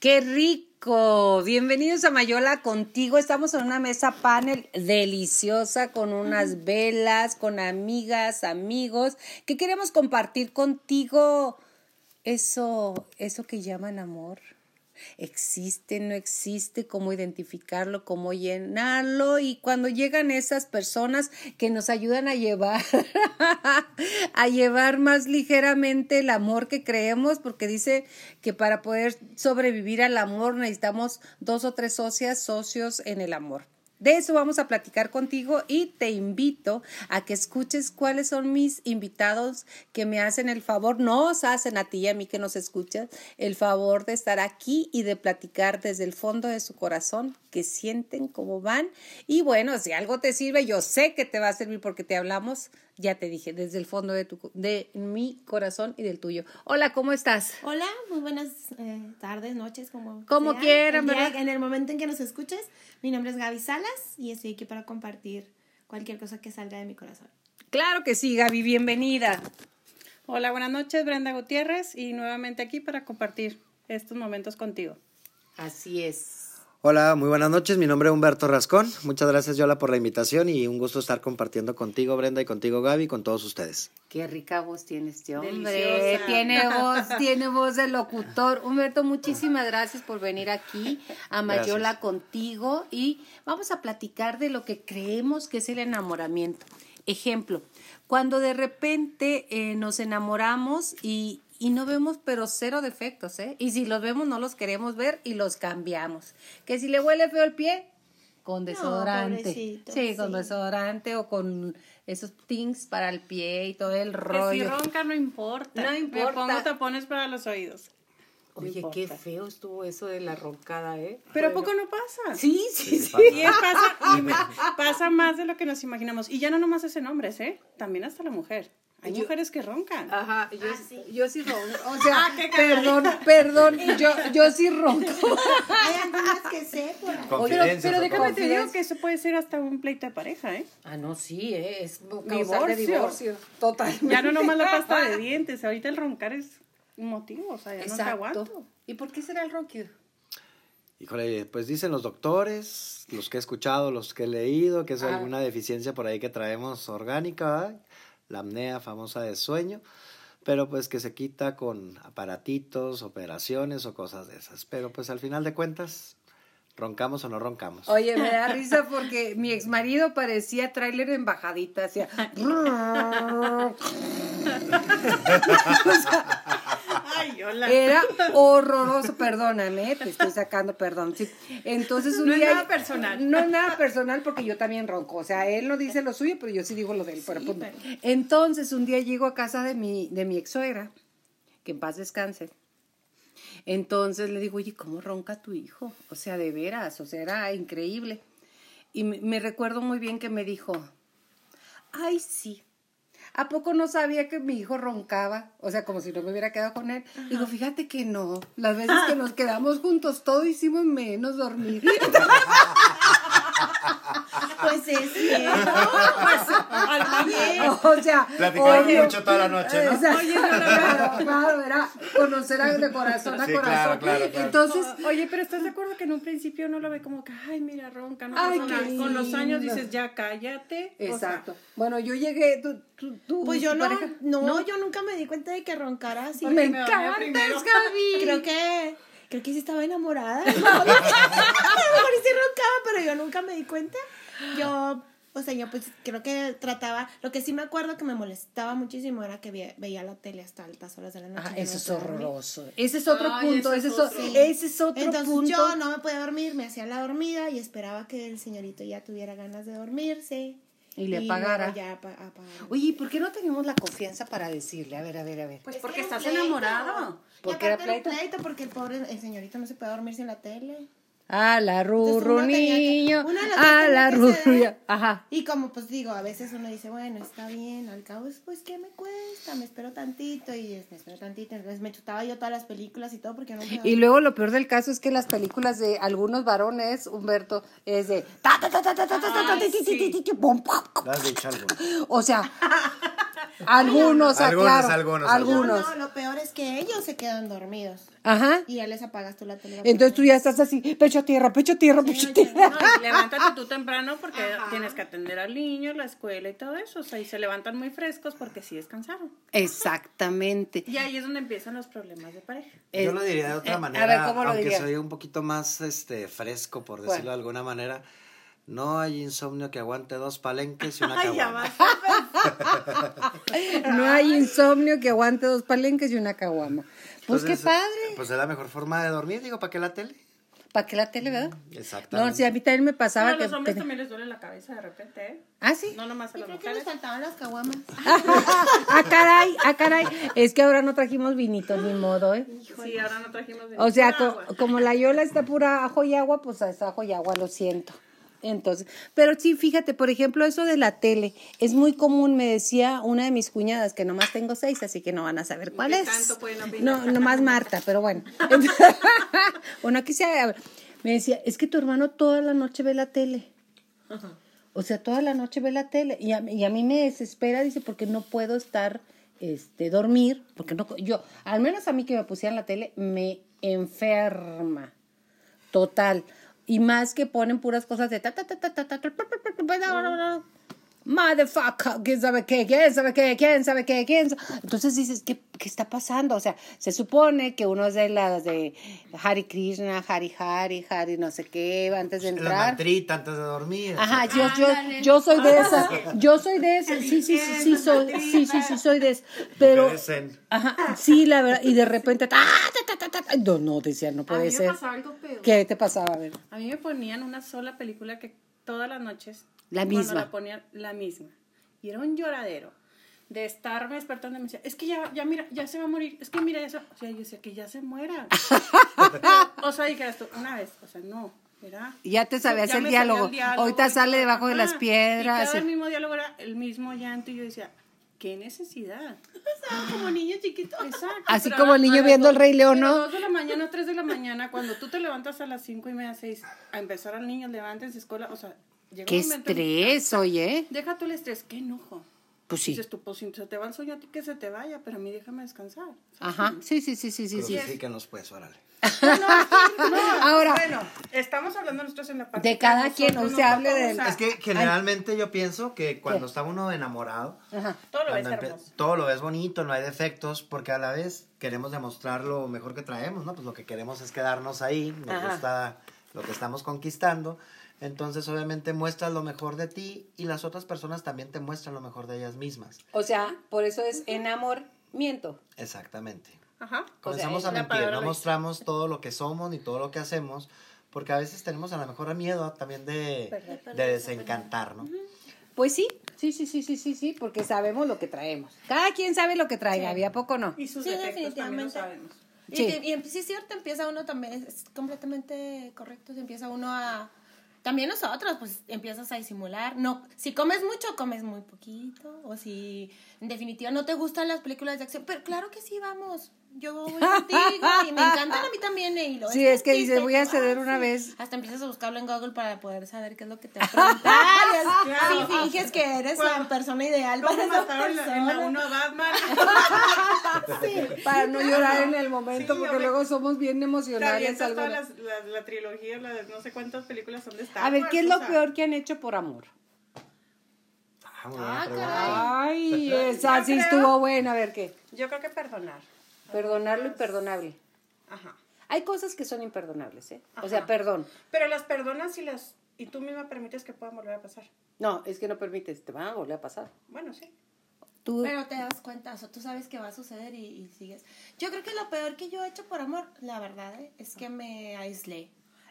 ¡Qué rico! Bienvenidos a Mayola contigo. Estamos en una mesa panel deliciosa con unas velas, con amigas, amigos, que queremos compartir contigo eso, eso que llaman amor existe, no existe, cómo identificarlo, cómo llenarlo y cuando llegan esas personas que nos ayudan a llevar a llevar más ligeramente el amor que creemos porque dice que para poder sobrevivir al amor necesitamos dos o tres socias, socios en el amor. De eso vamos a platicar contigo y te invito a que escuches cuáles son mis invitados que me hacen el favor, nos hacen a ti y a mí que nos escuchas, el favor de estar aquí y de platicar desde el fondo de su corazón, que sienten cómo van. Y bueno, si algo te sirve, yo sé que te va a servir porque te hablamos ya te dije, desde el fondo de, tu, de mi corazón y del tuyo. Hola, ¿cómo estás? Hola, muy buenas eh, tardes, noches, como Como quieran, ¿verdad? En el momento en que nos escuches, mi nombre es Gaby Salas y estoy aquí para compartir cualquier cosa que salga de mi corazón. Claro que sí, Gaby, bienvenida. Hola, buenas noches, Brenda Gutiérrez y nuevamente aquí para compartir estos momentos contigo. Así es. Hola, muy buenas noches. Mi nombre es Humberto Rascón. Muchas gracias, Yola, por la invitación y un gusto estar compartiendo contigo, Brenda, y contigo, Gaby, con todos ustedes. Qué rica voz tiene este hombre. Tiene voz, tiene voz de locutor. Humberto, muchísimas gracias por venir aquí a Mayola contigo y vamos a platicar de lo que creemos que es el enamoramiento. Ejemplo, cuando de repente eh, nos enamoramos y, y no vemos pero cero defectos, ¿eh? Y si los vemos no los queremos ver y los cambiamos. Que si le huele feo el pie, con desodorante. sí, con desodorante o con esos things para el pie y todo el rollo. Que si ronca no importa. No importa. Me pongo tapones para los oídos. Oye, qué feo estuvo eso de la roncada, ¿eh? Pero ¿a poco no pasa? Sí, sí, sí. Y pasa, pasa más de lo que nos imaginamos. Y ya no nomás ese hombres, ¿eh? También hasta la mujer. Hay mujeres que roncan. Ajá, yo, ah, sí. yo sí ronco. O sea, ah, perdón, perdón, yo, yo sí ronco. Hay algunas que sé Pero, pero déjame te digo que eso puede ser hasta un pleito de pareja, ¿eh? Ah, no, sí, ¿eh? es divorcio. de divorcio. Totalmente. Ya no nomás la pasta de dientes, ahorita el roncar es un motivo, o sea, ya no te aguanto. ¿Y por qué será el ronquido? Híjole, pues dicen los doctores, los que he escuchado, los que he leído, que es ah. alguna deficiencia por ahí que traemos orgánica, ¿verdad? La apnea famosa de sueño, pero pues que se quita con aparatitos, operaciones o cosas de esas. Pero pues al final de cuentas, ¿Roncamos o no roncamos? Oye, me da risa porque mi ex marido parecía tráiler en bajadita, hacía... Era horroroso, perdóname, te estoy sacando, perdón. Sí. Entonces un no día. es nada personal. No es nada personal porque yo también ronco. O sea, él no dice lo suyo, pero yo sí digo lo de él. Pues, entonces un día llego a casa de mi, de mi ex suegra, que en paz descanse. Entonces le digo, oye, ¿cómo ronca tu hijo? O sea, de veras, o sea, era increíble. Y me recuerdo muy bien que me dijo, ay, sí, ¿A poco no sabía que mi hijo roncaba? O sea, como si no me hubiera quedado con él. Digo, fíjate que no. Las veces que nos quedamos juntos, todo hicimos menos dormir. Pues es cierto. Pues, al O sea, platicaron mucho toda la noche, ¿no? oye, no, claro, claro, era conocer de corazón a sí, corazón. Claro, claro, claro. Entonces, oye, pero ¿estás de acuerdo que en un principio uno lo ve como que, ay, mira, ronca, no ay, Con los años dices, ya cállate. Exacto. bueno, yo llegué, pues yo no, no, yo nunca me di cuenta de que roncara así. Me encantas, Gaby. Creo que creo que sí estaba enamorada. a lo mejor sí roncaba, pero yo nunca me di cuenta. Yo, o sea, yo pues creo que trataba, lo que sí me acuerdo que me molestaba muchísimo era que veía, la tele hasta altas horas de la noche. Ah, eso es horroroso. Ese es otro punto, ese, es, ese es otro Entonces, punto. yo no me podía dormir, me hacía la dormida y esperaba que el señorito ya tuviera ganas de dormirse. Y le pagara. Oye, ¿por qué no tenemos la confianza para decirle? A ver, a ver, a ver. Pues porque estás enamorado. Porque era pleito? Porque el pobre el señorito no se puede dormir sin la tele. A la rurru niño, a la rurru. Ajá. Y como pues digo, a veces uno dice, bueno, está bien, al cabo, pues, ¿qué me cuesta? Me espero tantito y me espero tantito. Entonces me chutaba yo todas las películas y todo porque no Y luego lo peor del caso es que las películas de algunos varones, Humberto, es de... O sea, Algunos, Algunos, aclaro. algunos, Algunos. No, no, lo peor es que ellos se quedan dormidos. Ajá. Y ya les apagas tú la tele. Entonces tú ya estás así, pecho a tierra, pecho a tierra, pecho a tierra. No, levántate tú temprano porque tienes que atender al niño, la escuela y todo eso. O sea, y se levantan muy frescos porque sí descansaron. Exactamente. Y ahí es donde empiezan los problemas de pareja. Yo lo diría de Eh, otra a manera, ver, ¿cómo lo aunque dirías? soy un poquito más este fresco, por decirlo Bueno. de alguna manera. No hay insomnio que aguante dos palenques y una caguama. No hay insomnio que aguante dos palenques y una caguama. Pues Entonces, qué padre. Pues es la mejor forma de dormir, digo, ¿para qué la tele? ¿Para qué la tele, verdad? Exactamente. No, sí, a mí también me pasaba No, a que... los hombres también les duele la cabeza de repente, ¿eh? ¿Ah, sí? No nomás a Yo las creo que faltaban las caguamas. ah, caray, ah, caray. Es que ahora no trajimos vinitos, ni modo, ¿eh? Sí, ahora no trajimos de O sea, ninguna co- agua. como la yola está pura ajo y agua, pues es ajo y agua, lo siento. Entonces, pero sí, fíjate, por ejemplo, eso de la tele, es muy común, me decía una de mis cuñadas, que nomás tengo seis, así que no van a saber cuál ¿Qué es. tanto pueden opinar? No, nomás Marta, pero bueno. bueno, aquí se me decía, es que tu hermano toda la noche ve la tele. O sea, toda la noche ve la tele. Y a, y a mí me desespera, dice, porque no puedo estar, este, dormir, porque no, yo, al menos a mí que me pusieran la tele, me enferma. Total. Y más que ponen puras cosas de ta, ta, ta, ta, ta, ta, Motherfucker, quién sabe qué, quién sabe qué, quién sabe qué, quién sabe. Entonces dices, ¿qué, ¿qué está pasando? O sea, se supone que uno es de las de Hari Krishna, Hari Hari, Hari no sé qué, antes de La entrar. mantrita antes de dormir. Ajá, yo, yo, yo soy de esa, yo soy de esa, sí, sí, sí, sí, soy, sí, sí, sí, soy de esa, pero, ajá, sí, la verdad, y de repente, ta, ta, ta, ta, ta, no, no, decía, no A puede mí me ser. pasaba algo peor. ¿Qué te pasaba? A ver. A mí me ponían una sola película que todas las noches. La cuando misma. la ponían la misma. Y era un lloradero de estarme despertando y me decía, es que ya, ya mira, ya se va a morir, es que mira eso. O sea, yo decía que ya se muera. O sea, dijeras tú, una vez, o sea, no, era. Ya te sabías ya el me sabía diálogo. Ahorita sale debajo de las piedras. Y cada el mismo diálogo era el mismo llanto y yo decía, ¿qué necesidad? Estaba como niño chiquito. Exacto. Así como a- el niño a las viendo dos- el Rey León, ¿no? dos de la mañana, tres de la mañana, cuando tú te levantas a las cinco y media, seis, a empezar al niño, levántense escuela, o sea, llega Qué en estrés, oye. Deja tú el estrés, qué enojo. Pues sí. Dices tú, pues si se te va el sueño a ti que se te vaya, pero a mí déjame descansar. Ajá, sí, sí, sí, sí, sí, sí. Crucifíquenos, pues, órale. Ahora, Bueno, estamos hablando nosotros en la parte De cada nosotros quien, nos usted hable del- gozar. Es que generalmente yo pienso que cuando está uno enamorado, ajá. todo lo ves hermoso. todo lo ves bonito, no hay defectos, porque a la vez queremos demostrar lo mejor que traemos, ¿no? Pues lo que queremos es quedarnos ahí, nos Ajá. gusta lo que estamos conquistando. Entonces, obviamente, muestras lo mejor de ti y las otras personas también te muestran lo mejor de ellas mismas. O sea, por eso es enamoramiento. Exactamente. Ajá. Comenzamos sea, a mentir, no mostramos todo lo que somos ni todo lo que hacemos, porque a veces tenemos a lo mejor miedo también de, de desencantar, ¿no? Pues sí, sí, sí, sí, sí, sí, sí, porque sabemos lo que traemos. Cada quien sabe lo que traiga, ¿había poco no? Y sus Sí, defectos también lo definitivamente. sabemos. Y, Sí. te- y em- sí es cierto, empieza uno también, es completamente correcto, se empieza uno a... También nosotros, pues empiezas a disimular. No, si comes mucho, comes muy poquito. O si en definitiva no te gustan las películas de acción. Pero claro que sí, vamos. Yo voy contigo y me encantan a mí también. Y lo Sí, es que dices, triste, voy a ceder una sí. vez. Hasta empiezas a buscarlo en Google para poder saber qué es lo que te va a preguntar. Sí, finges que eres la persona ideal ¿Cómo para esa mataron en la- en la persona. 1 Batman? Para no llorar en el momento, Sí, porque luego somos bien emocionales. algunas. la, la trilogía, las no sé cuántas películas son de Star A ver, ¿qué es o lo sea, peor que han hecho por amor? Ah, Ah, caray. Ay, esa sí creo- estuvo buena, a ver qué. Yo creo que perdonar. Perdonarlo imperdonable. Ajá. Hay cosas que son imperdonables, ¿eh? O sea, perdón. Pero las perdonas y las y tú misma permites que puedan volver a pasar. No, es que no permites, te van a volver a pasar. Bueno, sí. Tú, Pero te das cuenta, o tú sabes que va a suceder y, y sigues. Yo creo que lo peor que yo he hecho por amor, la verdad, ¿eh? es que me aislé.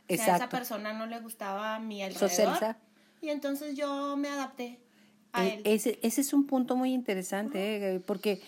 O sea, a esa Exacto. persona no le gustaba mi alrededor. Y entonces yo me adapté a Eh, él. ese, ese es un punto muy interesante, eh, porque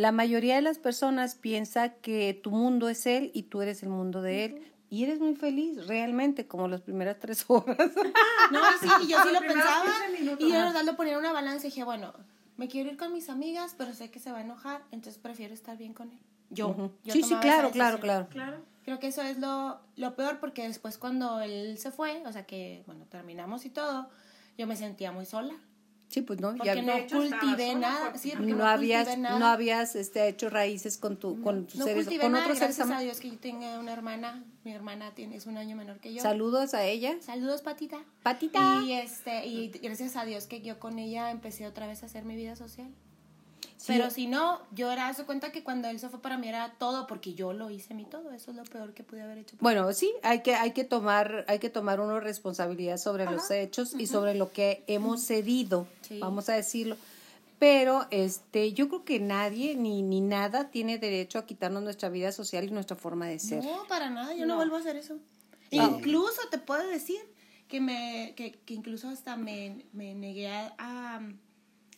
la mayoría de las personas piensa que tu mundo es él y tú eres el mundo de él. Y eres muy feliz, realmente, como las primeras tres horas. No, sí, y yo sí lo pensaba. 15 minutos. Y yo, verdad, lo ponía en una balanza y dije, bueno, me quiero ir con mis amigas, pero sé que se va a enojar, entonces prefiero estar bien con él. Yo. Yo Sí, sí, claro, claro, claro. Claro. Creo que eso es lo, lo peor porque después cuando él se fue, o sea que, bueno, terminamos y todo, yo me sentía muy sola. Sí, pues no, Porque ya no cultivé nada, sí, porque no habías, cultivé nada. no habías este, hecho raíces con tu, con tus no seres, cultivé con nada, otros seres gracias a amados. Dios que yo tenga una hermana, mi hermana tiene, es un año menor que yo. Saludos a ella. Saludos, Patita. Patita. Y este, y gracias a Dios que yo con ella empecé otra vez a hacer mi vida social. Sí. Pero si no, yo era, se cuenta que cuando él se fue para mí era todo, porque yo lo hice mi todo. Eso es lo peor que pude haber hecho. Bueno, sí, hay que, hay que tomar, hay que tomar una responsabilidad sobre los hechos y sobre lo que hemos cedido, Sí. vamos a decirlo. Pero este, yo creo que nadie ni, ni nada tiene derecho a quitarnos nuestra vida social y nuestra forma de ser. No, para nada, yo no, No. vuelvo a hacer eso. Ah. Incluso te puedo decir que me, que, que incluso hasta me, me negué a, a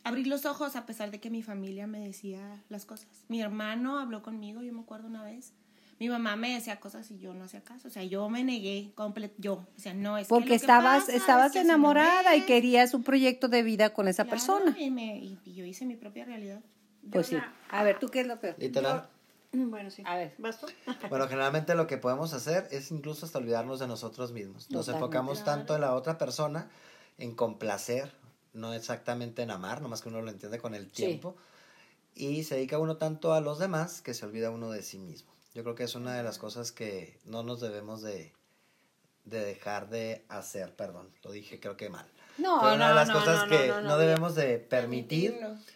abrir los ojos a pesar de que mi familia me decía las cosas. Mi hermano habló conmigo, yo me acuerdo una vez. Mi mamá me decía cosas y yo no hacía caso. O sea, yo me negué completo. Yo, o sea, no es que Porque que estabas, pasa estabas es que enamorada y querías un proyecto de vida con esa Claro, persona. Y, me, y, yo hice mi propia realidad. Pues sí. A ver, ¿tú qué es lo peor? Literal. Bueno, sí. A ver. ¿Vas tú? Bueno, generalmente lo que podemos hacer es incluso hasta olvidarnos de nosotros mismos. Nos Totalmente. enfocamos tanto en la otra persona, en complacer, no exactamente en amar, nomás que uno lo entiende con el tiempo. Y se dedica uno tanto a los demás que se olvida uno de sí mismo. Yo creo que es una de las cosas que no nos debemos de, de dejar de hacer, perdón, lo dije creo que mal. No, Pero una de no, las no, cosas no, que no, no, no, debemos de permitir, Permitirnos.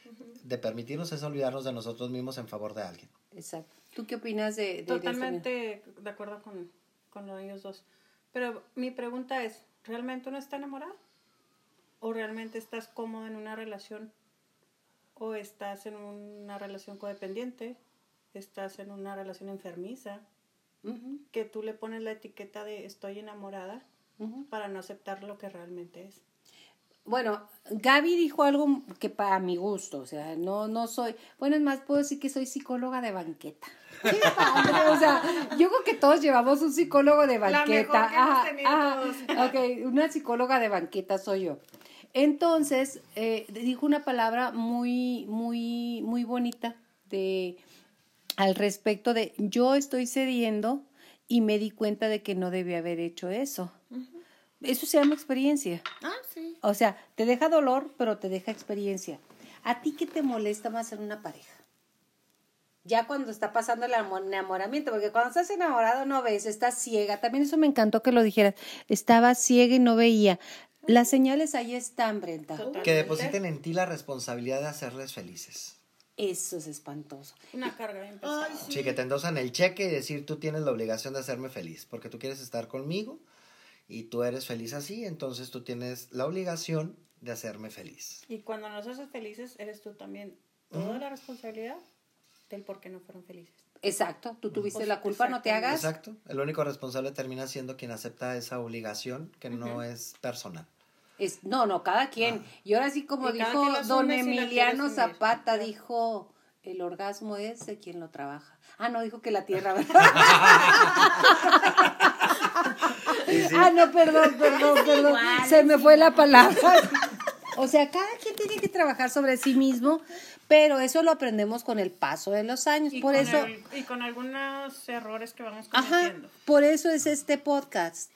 de permitirnos es olvidarnos de nosotros mismos en favor de alguien. Exacto. ¿Tú qué opinas de, de- de esto? Totalmente de acuerdo con, con lo de ellos dos. Pero mi pregunta es, ¿realmente uno está enamorado? ¿O realmente estás cómodo en una relación? ¿O estás en una relación codependiente? ¿Estás en una relación enfermiza? Que tú le pones la etiqueta de estoy enamorada para no aceptar lo que realmente es. Bueno, Gaby dijo algo que para mi gusto, o sea, no, no soy, bueno, es más, puedo decir que soy psicóloga de banqueta. Qué padre, o sea, yo creo que todos llevamos un psicólogo de La banqueta. mejor que hemos tenido ajá, ok, una psicóloga de banqueta soy yo. Entonces, eh, dijo una palabra muy, muy, muy bonita de al respecto de yo estoy cediendo y me di cuenta de que no debía haber hecho eso. Eso se llama experiencia. Ah, sí. O sea, te deja dolor, pero te deja experiencia. ¿A ti qué te molesta más en una pareja? Ya cuando está pasando el amo- enamoramiento, porque cuando estás enamorado no ves, estás ciega. También eso me encantó que lo dijeras. Estaba ciega y no veía. Las señales ahí están, Brenda. Que depositen en ti la responsabilidad de hacerles felices. Eso es espantoso. Una carga bien pesada. Ay, Sí, que te endosan el cheque y decir tú tienes la obligación de hacerme feliz, porque tú quieres estar conmigo y tú eres feliz así, entonces tú tienes la obligación de hacerme feliz. Y cuando nos haces felices, eres tú también toda la responsabilidad del por qué no fueron felices. Exacto, tú tuviste Pues, la culpa, no te hagas. Exacto. El único responsable termina siendo quien acepta esa obligación que no es personal. Es, no, no, cada quien. Y ahora sí, como Y dijo don Emiliano. Zapata, dijo, el orgasmo es de quien lo trabaja. Ah, no, dijo que la tierra, ¿verdad? Ah, no, perdón, perdón, perdón. igual, Se me fue la palabra. O sea, cada quien tiene que trabajar sobre sí mismo, pero eso lo aprendemos con el paso de los años. Y por con eso, el- y con algunos errores que vamos Ajá, cometiendo. por eso es este podcast.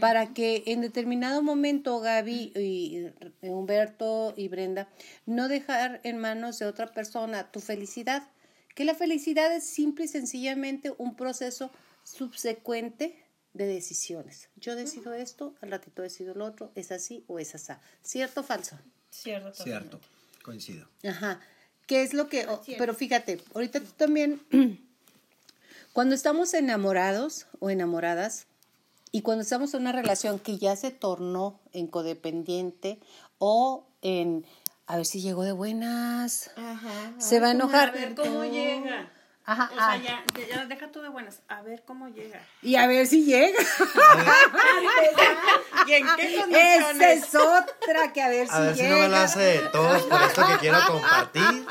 Para que en determinado momento Gaby y Humberto y Brenda no dejar en manos de otra persona tu felicidad. Que la felicidad es simple y sencillamente un proceso subsecuente de decisiones. Yo decido esto, al ratito decido lo otro, es así o es así. ¿Cierto o falso? Cierto. totalmente. Cierto, coincido. Ajá. ¿Qué es lo que... pero fíjate, ahorita tú también, cuando estamos enamorados o enamoradas, y cuando estamos en una relación que ya se tornó en codependiente o en... A ver si llegó de buenas. Ajá. Se va a enojar. A ver cómo llega. Ajá, O sea, ah. ya, ya, deja tú de buenas. A ver cómo llega. Y a ver si llega. ¿Y en qué Esa condiciones? es otra que a ver si A ver si llega. no me la hace de todos por esto que quiero compartir.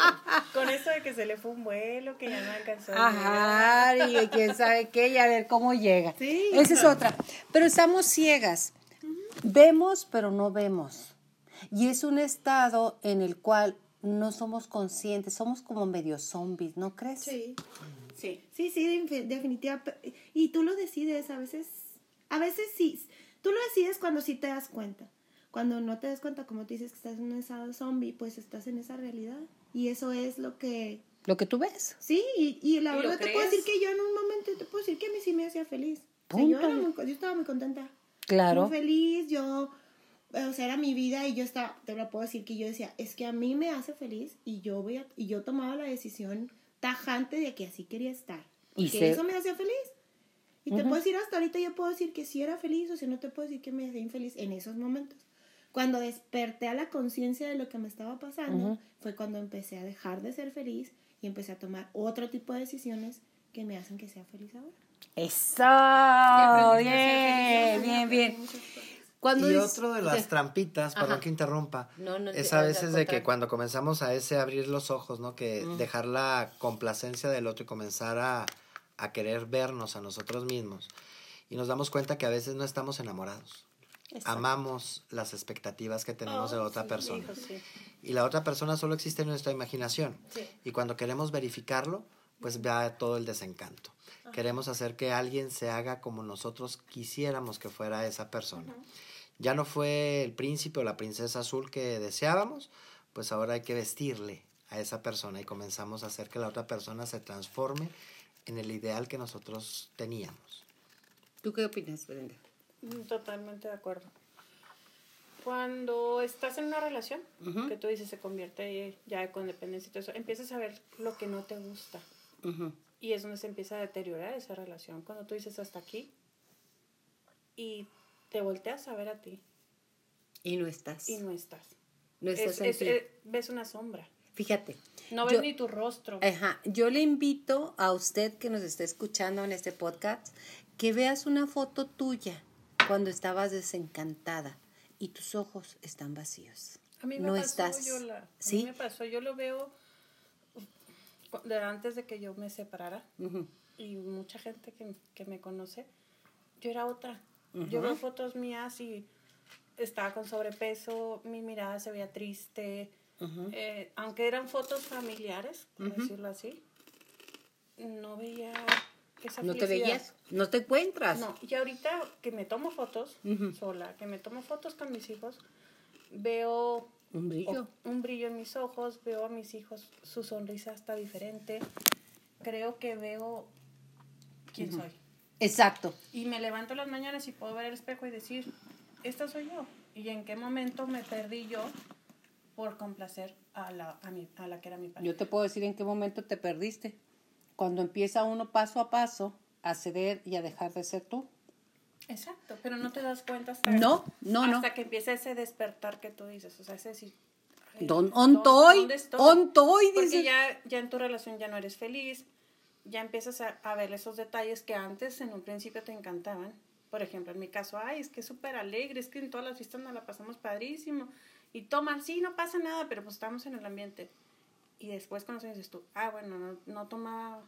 Con eso de que se le fue un vuelo, que ya no alcanzó. Ajá, y quién sabe qué, y a ver cómo llega. Sí. Esa es otra. Pero estamos ciegas. Vemos, pero no vemos. Y es un estado en el cual no somos conscientes, somos como medio zombies, ¿no crees? Sí. Sí. Sí, sí, de- definitiva. pe- Y tú lo decides a veces. A veces sí. Tú lo decides cuando sí te das cuenta. cuando no te das cuenta, como te dices que estás en un estado zombie, pues estás en esa realidad. Y eso es lo que... Lo que tú ves. Sí, y, y la ¿Y verdad te puedo decir que yo en un momento te puedo decir que a mí sí me hacía feliz. O sea, yo, era muy yo estaba muy contenta. Claro. Muy feliz, yo... O sea, era mi vida y yo estaba, te lo puedo decir que yo decía, es que a mí me hace feliz y yo voy a, y yo tomaba la decisión tajante de que así quería estar. Y Y que se- eso me hacía feliz. Y te puedo decir hasta ahorita, yo puedo decir que sí era feliz, o sea, no te puedo decir que me hacía infeliz en esos momentos. Cuando desperté a la conciencia de lo que me estaba pasando, fue cuando empecé a dejar de ser feliz y empecé a tomar otro tipo de decisiones que me hacen que sea feliz ahora. Eso. Bien, feliz, bien, bien. Cuando Y es- otro de las ¿Qué? trampitas, perdón Ajá. que interrumpa, No, no, es a veces de que cuando comenzamos a ese abrir los ojos, ¿no? Que dejar la complacencia del otro y comenzar a, a querer vernos a nosotros mismos. Y nos damos cuenta que a veces no estamos enamorados. Amamos las expectativas que tenemos de la otra persona. Hijo, sí. Y la otra persona solo existe en nuestra imaginación. Sí. Y cuando queremos verificarlo, pues va todo el desencanto. Queremos hacer que alguien se haga como nosotros quisiéramos que fuera esa persona. Ya no fue el príncipe o la princesa azul que deseábamos, pues ahora hay que vestirle a esa persona y comenzamos a hacer que la otra persona se transforme en el ideal que nosotros teníamos. ¿Tú qué opinas, Brenda? Mm, Totalmente de acuerdo. Cuando estás en una relación, que tú dices se convierte ya de codependencia y todo eso, empiezas a ver lo que no te gusta. Y es donde se empieza a deteriorar esa relación. Cuando tú dices hasta aquí y te volteas a ver a ti Y no estás. y no estás. No estás Es- en es- ti. ves una sombra. Fíjate. No ves yo- ni tu rostro. Ajá, yo le invito a usted que nos está escuchando en este podcast que veas una foto tuya cuando estabas desencantada y tus ojos están vacíos. A mí me no pasó, estás. A mí ¿Sí? me pasó, yo lo veo antes de que yo me separara y mucha gente que, que me conoce, yo era otra. Yo veo fotos mías y estaba con sobrepeso, mi mirada se veía triste, eh, aunque eran fotos familiares, por decirlo así, no veía esa ¿No te veías? ¿No te encuentras? No, y ahorita que me tomo fotos sola, que me tomo fotos con mis hijos, veo Un brillo. o- un brillo en mis ojos, veo a mis hijos, su sonrisa está diferente, creo que veo quién soy. Exacto. Y me levanto las mañanas y puedo ver el espejo y decir, esta soy yo. ¿Y en qué momento me perdí yo por complacer a la, a mi, a la que era mi pareja? Yo te puedo decir en qué momento te perdiste. Cuando empieza uno paso a paso a ceder y a dejar de ser tú. Exacto, pero no te das cuenta hasta, No, no, no. hasta que empieza ese despertar que tú dices, o sea, ese decir, Don- ¿dónde- ontoy, dónde estoy? Porque ya, ya en tu relación ya no eres feliz, ya empiezas a, a ver esos detalles que antes en un principio te encantaban. Por ejemplo, en mi caso, ay, es que es súper alegre, es que en todas las fiestas nos la pasamos padrísimo. Y toman, sí, no pasa nada, pero pues estamos en el ambiente. Y después años dices tú, ah, bueno, no, no tomaba,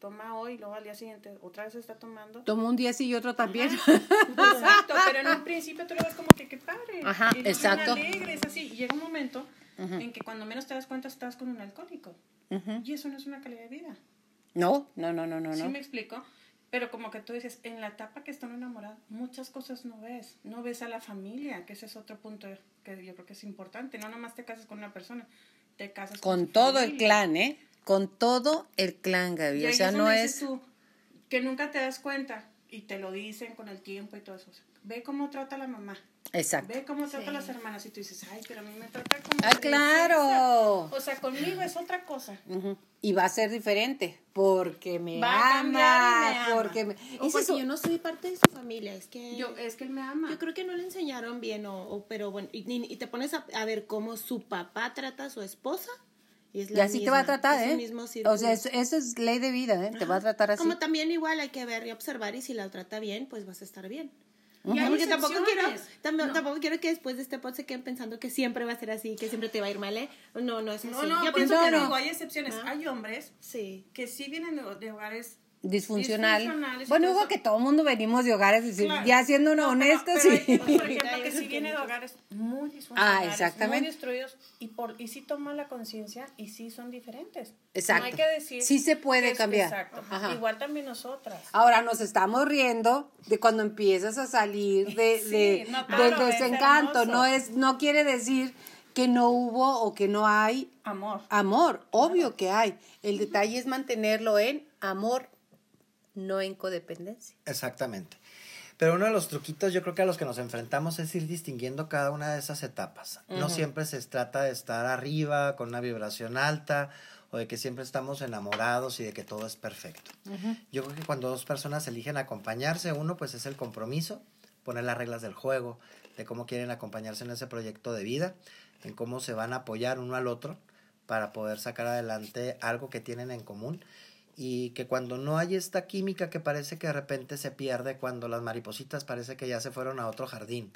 toma hoy, luego al día siguiente otra vez está tomando. Tomo un día sí y otro también. Exacto, pero en un principio tú lo ves como que qué padre. Ajá, y exacto. alegre, es así. Y llega un momento en que cuando menos te das cuenta estás con un alcohólico. Y eso no es una calidad de vida. No, no, no, no, no. ¿Sí no. me explico? Pero como que tú dices, en la etapa que están enamorados, muchas cosas no ves. No ves a la familia, que ese es otro punto que yo creo que es importante. No nomás te casas con una persona, te casas con, Con todo el clan, ¿eh? Con todo el clan, Gaby. Y O sea, no es... tú que nunca te das cuenta y te lo dicen con el tiempo y todo eso. O sea, ve cómo trata a la mamá. Exacto. Ve cómo trata a las hermanas y tú dices, ay, pero a mí me trata como. ¡Ah, claro! princesa". O sea, conmigo es otra cosa. Y va a ser diferente porque me Va a ama, cambiar y me ama. porque me... O Es porque eso. yo no soy parte de su familia, es que Yo, es que él me ama. yo creo que no le enseñaron bien, o, o- pero bueno, y, y- y te pones a, a ver cómo su papá trata a su esposa. Y, es Y la así te va a misma, tratar, ¿eh? mismo O sea, eso, eso es ley de vida, ¿eh? Te va a tratar así. Como también igual hay que ver y observar y si la trata bien, pues vas a estar bien. Y hay Porque tampoco quiero, también- No. tampoco quiero que después de este pod se queden pensando que siempre va a ser así, que siempre te va a ir mal, ¿eh? No, no es así. No, no, Yo pienso eso que no. digo, hay excepciones. Ah. Hay hombres Sí. que sí vienen de, de hogares disfuncional. Y Bueno, digo que todo el mundo venimos de hogares, decir, Claro. ya siendo No, honestos, pero hay sí. gente, por ejemplo, que sí viene de hogares muy disfuncionales, exactamente. muy destruidos y por y sí toman la conciencia y sí son diferentes. Exacto. No hay que decir Sí se puede es- cambiar. Exacto. Ajá. Igual también nosotras. Ahora nos estamos riendo de cuando empiezas a salir de, Sí, de- no, claro, desencanto. No es, no quiere decir que no hubo o que no hay Amor. amor. Obvio que hay. El detalle es mantenerlo en amor, no en codependencia. Exactamente. Pero uno de los truquitos yo creo que a los que nos enfrentamos es ir distinguiendo cada una de esas etapas. No siempre se trata de estar arriba con una vibración alta o de que siempre estamos enamorados y de que todo es perfecto. Yo creo que cuando dos personas eligen acompañarse, uno pues es el compromiso, poner las reglas del juego, de cómo quieren acompañarse en ese proyecto de vida, en cómo se van a apoyar uno al otro para poder sacar adelante algo que tienen en común y que cuando no hay esta química que parece que de repente se pierde cuando las maripositas parece que ya se fueron a otro jardín.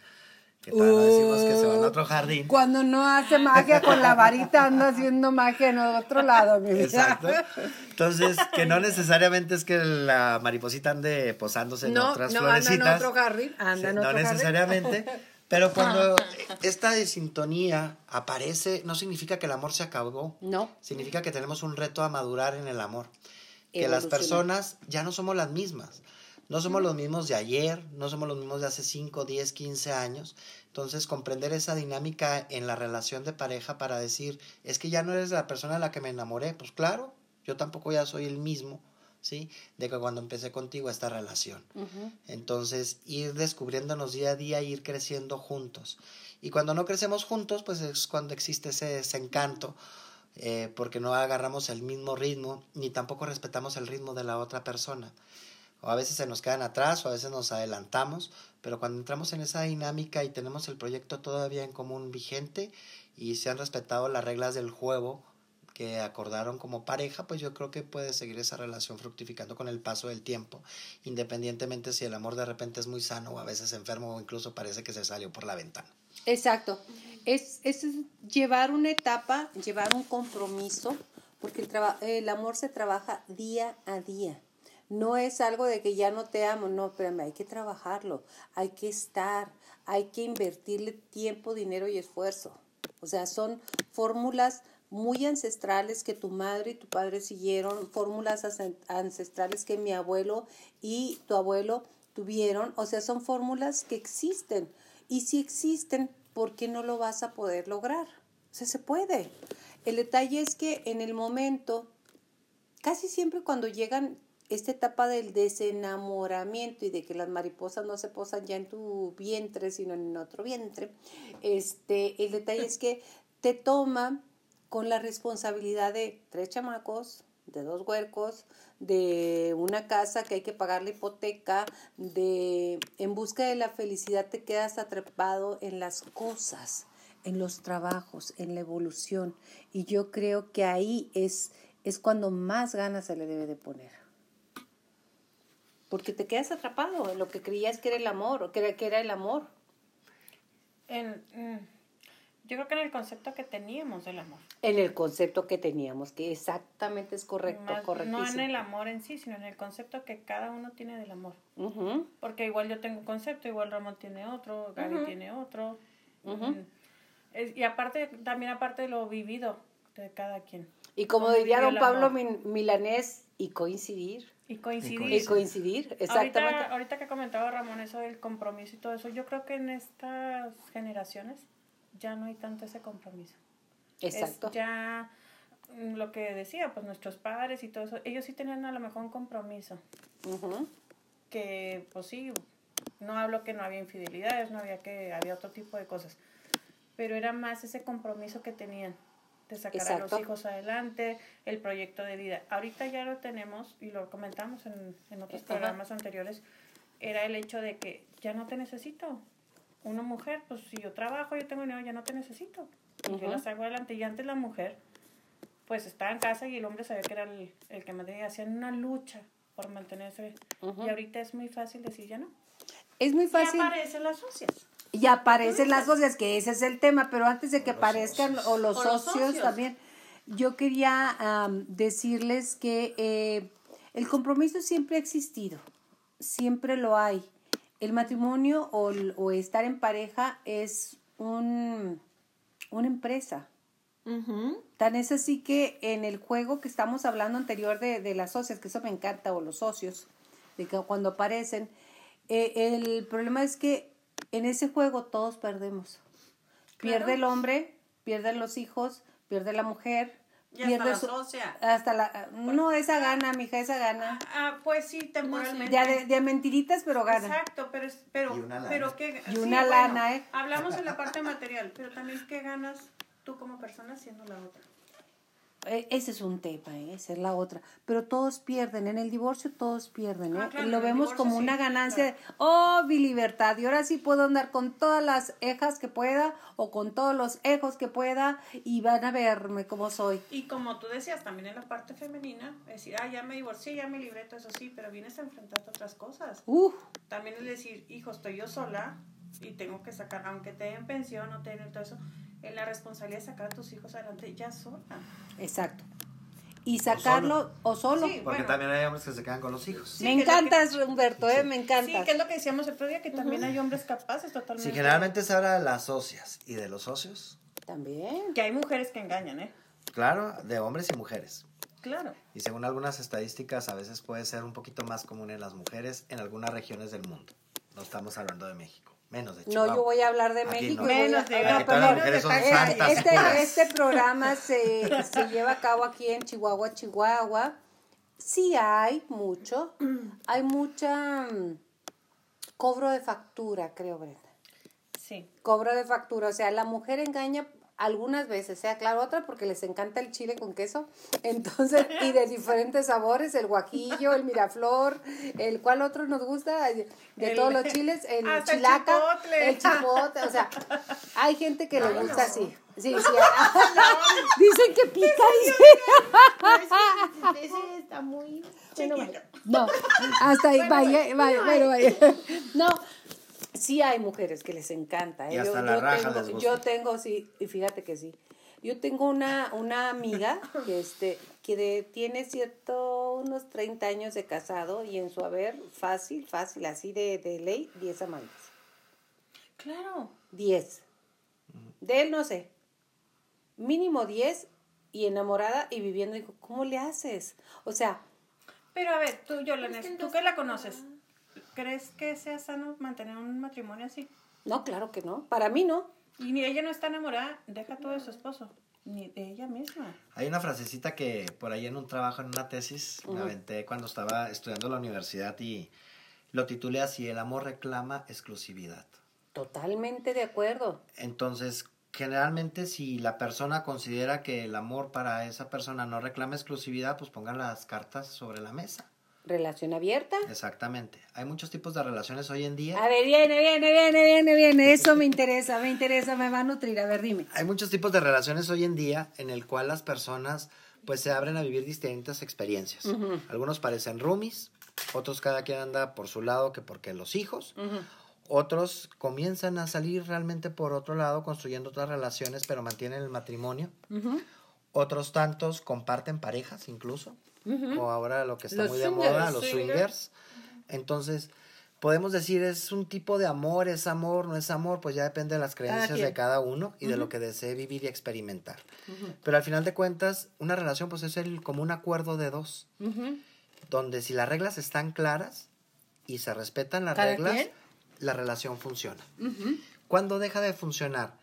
Que todavía no decimos que se van a otro jardín. Cuando no hace magia con la varita, anda haciendo magia en el otro lado, mi vida. Exacto. Entonces, que no necesariamente es que la mariposita ande posándose en No, otras no, anda en florecitas. otro jardín, anda Sí, en no otro jardín. necesariamente. Pero cuando esta desintonía aparece, no significa que el amor se acabó. No. Significa que tenemos un reto a madurar en el amor. Que las personas ya no somos las mismas. No somos los mismos de ayer, no somos los mismos de hace 5, 10, 15 años. Entonces, comprender esa dinámica en la relación de pareja para decir, es que ya no eres la persona de la que me enamoré. Pues claro, yo tampoco ya soy el mismo, ¿sí? De que cuando empecé contigo esta relación. Entonces, ir descubriéndonos día a día, ir creciendo juntos. Y cuando no crecemos juntos, pues es cuando existe ese desencanto, eh, porque no agarramos el mismo ritmo, ni tampoco respetamos el ritmo de la otra persona. O a veces se nos quedan atrás, o a veces nos adelantamos, pero cuando entramos en esa dinámica y tenemos el proyecto todavía en común vigente y se han respetado las reglas del juego que acordaron como pareja, pues yo creo que puede seguir esa relación fructificando con el paso del tiempo, independientemente si el amor de repente es muy sano o a veces enfermo o incluso parece que se salió por la ventana. Exacto. Es, es llevar una etapa, llevar un compromiso, porque el, traba- el amor se trabaja día a día. No es algo de que ya no te amo, no, espérame, hay que trabajarlo, hay que estar, hay que invertirle tiempo, dinero y esfuerzo. O sea, son fórmulas muy ancestrales que tu madre y tu padre siguieron, fórmulas ancestrales que mi abuelo y tu abuelo tuvieron, o sea, son fórmulas que existen. Y si existen, ¿por qué no lo vas a poder lograr? O sea, se puede. El detalle es que en el momento, casi siempre cuando llegan esta etapa del desenamoramiento y de que las mariposas no se posan ya en tu vientre, sino en otro vientre, este, el detalle es que te toma con la responsabilidad de tres chamacos, de dos huercos, de una casa que hay que pagar la hipoteca, de en busca de la felicidad te quedas atrapado en las cosas, en los trabajos, en la evolución. Y yo creo que ahí es, es cuando más ganas se le debe de poner. Porque te quedas atrapado en lo que creías que era el amor, o que era, que era el amor. En, mm, yo creo que en el concepto que teníamos del amor. En el concepto que teníamos, que exactamente es correcto, Más- correctísimo. no en el amor en sí, sino en el concepto que cada uno tiene del amor. Ujú. Porque igual yo tengo un concepto, igual Ramón tiene otro, Gaby tiene otro. Ujú. Mm. Es- y aparte, también aparte de lo vivido de cada quien. Y como diría don Pablo Milanés, y coincidir. Y coincidir. Y coincidir, exactamente. Ahorita, ahorita que comentaba Ramón eso del compromiso y todo eso, yo creo que en estas generaciones ya no hay tanto ese compromiso. Es Exacto. ya mm, lo que decía, pues nuestros padres y todo eso, ellos sí tenían a lo mejor un compromiso. Que pues sí, no hablo que no había infidelidades, no había que había otro tipo de cosas, pero era más ese compromiso que tenían de sacar a los hijos adelante, el proyecto de vida. Ahorita ya lo tenemos y lo comentamos en, en otros programas anteriores, era el hecho de que ya no te necesito. Una mujer, pues si yo trabajo, yo tengo dinero, ya no te necesito. Y Yo la saco adelante. Y antes la mujer, pues estaba en casa y el hombre sabía que era el, el que mantenía. Hacían una lucha por mantenerse. Ujú. Y ahorita es muy fácil decir ya no. Es muy Y fácil. aparecen las socias. Y aparecen las socias, que ese es el tema, pero antes de que aparezcan, o los, O los socios, socios. también, yo quería am, decirles que eh, El compromiso siempre ha existido, siempre lo hay. El matrimonio o, o estar en pareja es un, una empresa. Tan es así que en el juego que estamos hablando anterior de, de las socias, que eso me encanta, o los socios, de que cuando aparecen, eh, el problema es que en ese juego todos perdemos. Pierde el hombre, pierden los hijos, pierde la mujer, Y hasta hasta la no esa gana, mija, esa gana. Ah, pues sí, temporalmente. Ya de, de mentiritas, pero gana. Exacto, pero, es- pero, Y una lana. pero qué, Y una lana, ¿eh? Hablamos en la parte material, pero también qué ganas tú como persona siendo la otra. Eh, Ese es un tema, ¿eh? esa es la otra. Pero todos pierden, en el divorcio todos pierden, ¿eh? Ah, claro, lo vemos divorcio como sí, una ganancia de, oh, mi libertad, y ahora sí puedo andar con todas las ejas que pueda o con todos los ejos que pueda y van a verme como soy. Y como tú decías, también en la parte femenina, es decir, ah, ya me divorcié, ya me libré, todo eso sí, pero vienes a enfrentarte a otras cosas. Uf, También es decir, hijo, estoy yo sola y tengo que sacar, aunque te den pensión o te den todo eso, en la responsabilidad de sacar a tus hijos adelante ya sola. exacto. Y sacarlo o solo. Sí, Porque bueno. también hay hombres que se quedan con los hijos. Sí, me que- encantas, Humberto, ¿eh? Me Sí, encantas. que es lo que decíamos el otro día, que también hay hombres capaces totalmente. Si generalmente se habla de las socias y de los socios, También. Que hay mujeres que engañan, ¿eh? claro, de hombres y mujeres. Claro. Y según algunas estadísticas, a veces puede ser un poquito más común en las mujeres en algunas regiones del mundo. No estamos hablando de México, menos de No, Chihuahua. yo voy a hablar de Aquí México. no. Menos de- no, son este, santas, este, este programa se, se lleva a cabo aquí en Chihuahua, Chihuahua. Sí hay mucho, hay mucha mm, cobro de factura, creo, Brenda. Sí. Cobro de factura, o sea, la mujer engaña algunas veces, sea claro, otra porque les encanta el chile con queso, entonces, y de diferentes sabores, el guajillo, el miraflor, el cual otro nos gusta, de El- todos los chiles, el hasta el chilaca, chipotle. el chipotle, o sea, hay gente que le gusta así. Sí, sí. Dicen que pica, dice. Ese, ese está muy... Bueno. No, hasta ahí, vaya, vaya, bueno, vaya. No, sí hay mujeres que les encanta. ¿eh? Y hasta la raja tengo, les gusta. yo tengo, sí, y fíjate que sí. Yo tengo una, una amiga que, este, que de- tiene cierto unos 30 años de casado y en su haber, fácil, fácil, así de, de ley, 10 amantes. Claro. 10. De él no sé. Mínimo 10 y enamorada y viviendo. Digo, ¿cómo le haces? O sea, Pero a ver, tú, Yolanda, tú que la conoces, ¿crees que sea sano mantener un matrimonio así? no, claro que no. Para mí no. Y ni ella no está enamorada, deja todo de su esposo, ni de ella misma. Hay una frasecita que por ahí en un trabajo, en una tesis, me aventé cuando estaba estudiando en la universidad y lo titulé así, el amor reclama exclusividad. Totalmente de acuerdo. Entonces, generalmente si la persona considera que el amor para esa persona no reclama exclusividad, pues pongan las cartas sobre la mesa. Relación abierta. Exactamente. Hay muchos tipos de relaciones hoy en día. A ver, viene, viene, viene, viene, viene. Eso me interesa, me interesa, me va a nutrir. A ver, dime. Hay muchos tipos de relaciones hoy en día en el cual las personas pues se abren a vivir distintas experiencias. Algunos parecen roomies, otros cada quien anda por su lado que porque los hijos. Otros comienzan a salir realmente por otro lado, construyendo otras relaciones, pero mantienen el matrimonio. Otros tantos comparten parejas incluso. O ahora lo que está Los muy de moda, los swingers. swingers. Entonces, podemos decir, es un tipo de amor, es amor, no es amor, pues ya depende de las creencias de cada uno y de lo que desee vivir y experimentar. Pero al final de cuentas, una relación pues es el, como un acuerdo de dos, donde si las reglas están claras y se respetan las ¿Cada reglas, la relación funciona. ¿Cuándo deja de funcionar?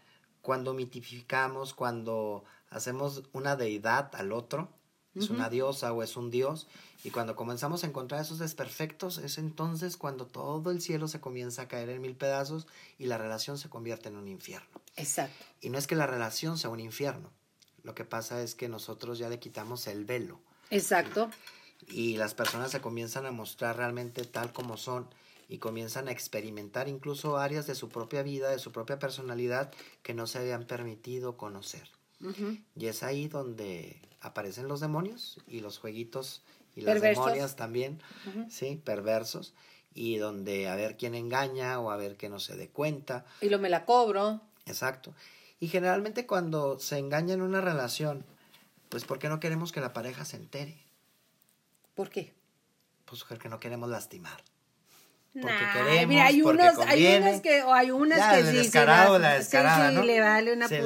Cuando mitificamos, cuando hacemos una deidad al otro, es una diosa o es un dios, y cuando comenzamos a encontrar esos desperfectos, es entonces cuando todo el cielo se comienza a caer en mil pedazos y la relación se convierte en un infierno. Exacto. Y no es que la relación sea un infierno, lo que pasa es que nosotros ya le quitamos el velo Exacto. y las personas se comienzan a mostrar realmente tal como son y comienzan a experimentar incluso áreas de su propia vida, de su propia personalidad que no se habían permitido conocer. Y es ahí donde aparecen los demonios y los jueguitos y las Perversos. demonias también, sí, perversos, y donde a ver quién engaña o a ver que no se dé cuenta. Y lo me la cobro. Exacto. Y generalmente cuando se engaña en una relación, pues ¿por qué no queremos que la pareja se entere? ¿Por qué? Pues que no queremos lastimar. Nah, Porque queremos, mira, hay porque unos, hay conviene. unos que, o hay unas Ya, que sí. se descarado, la descarada, sí, ¿no? le vale una Se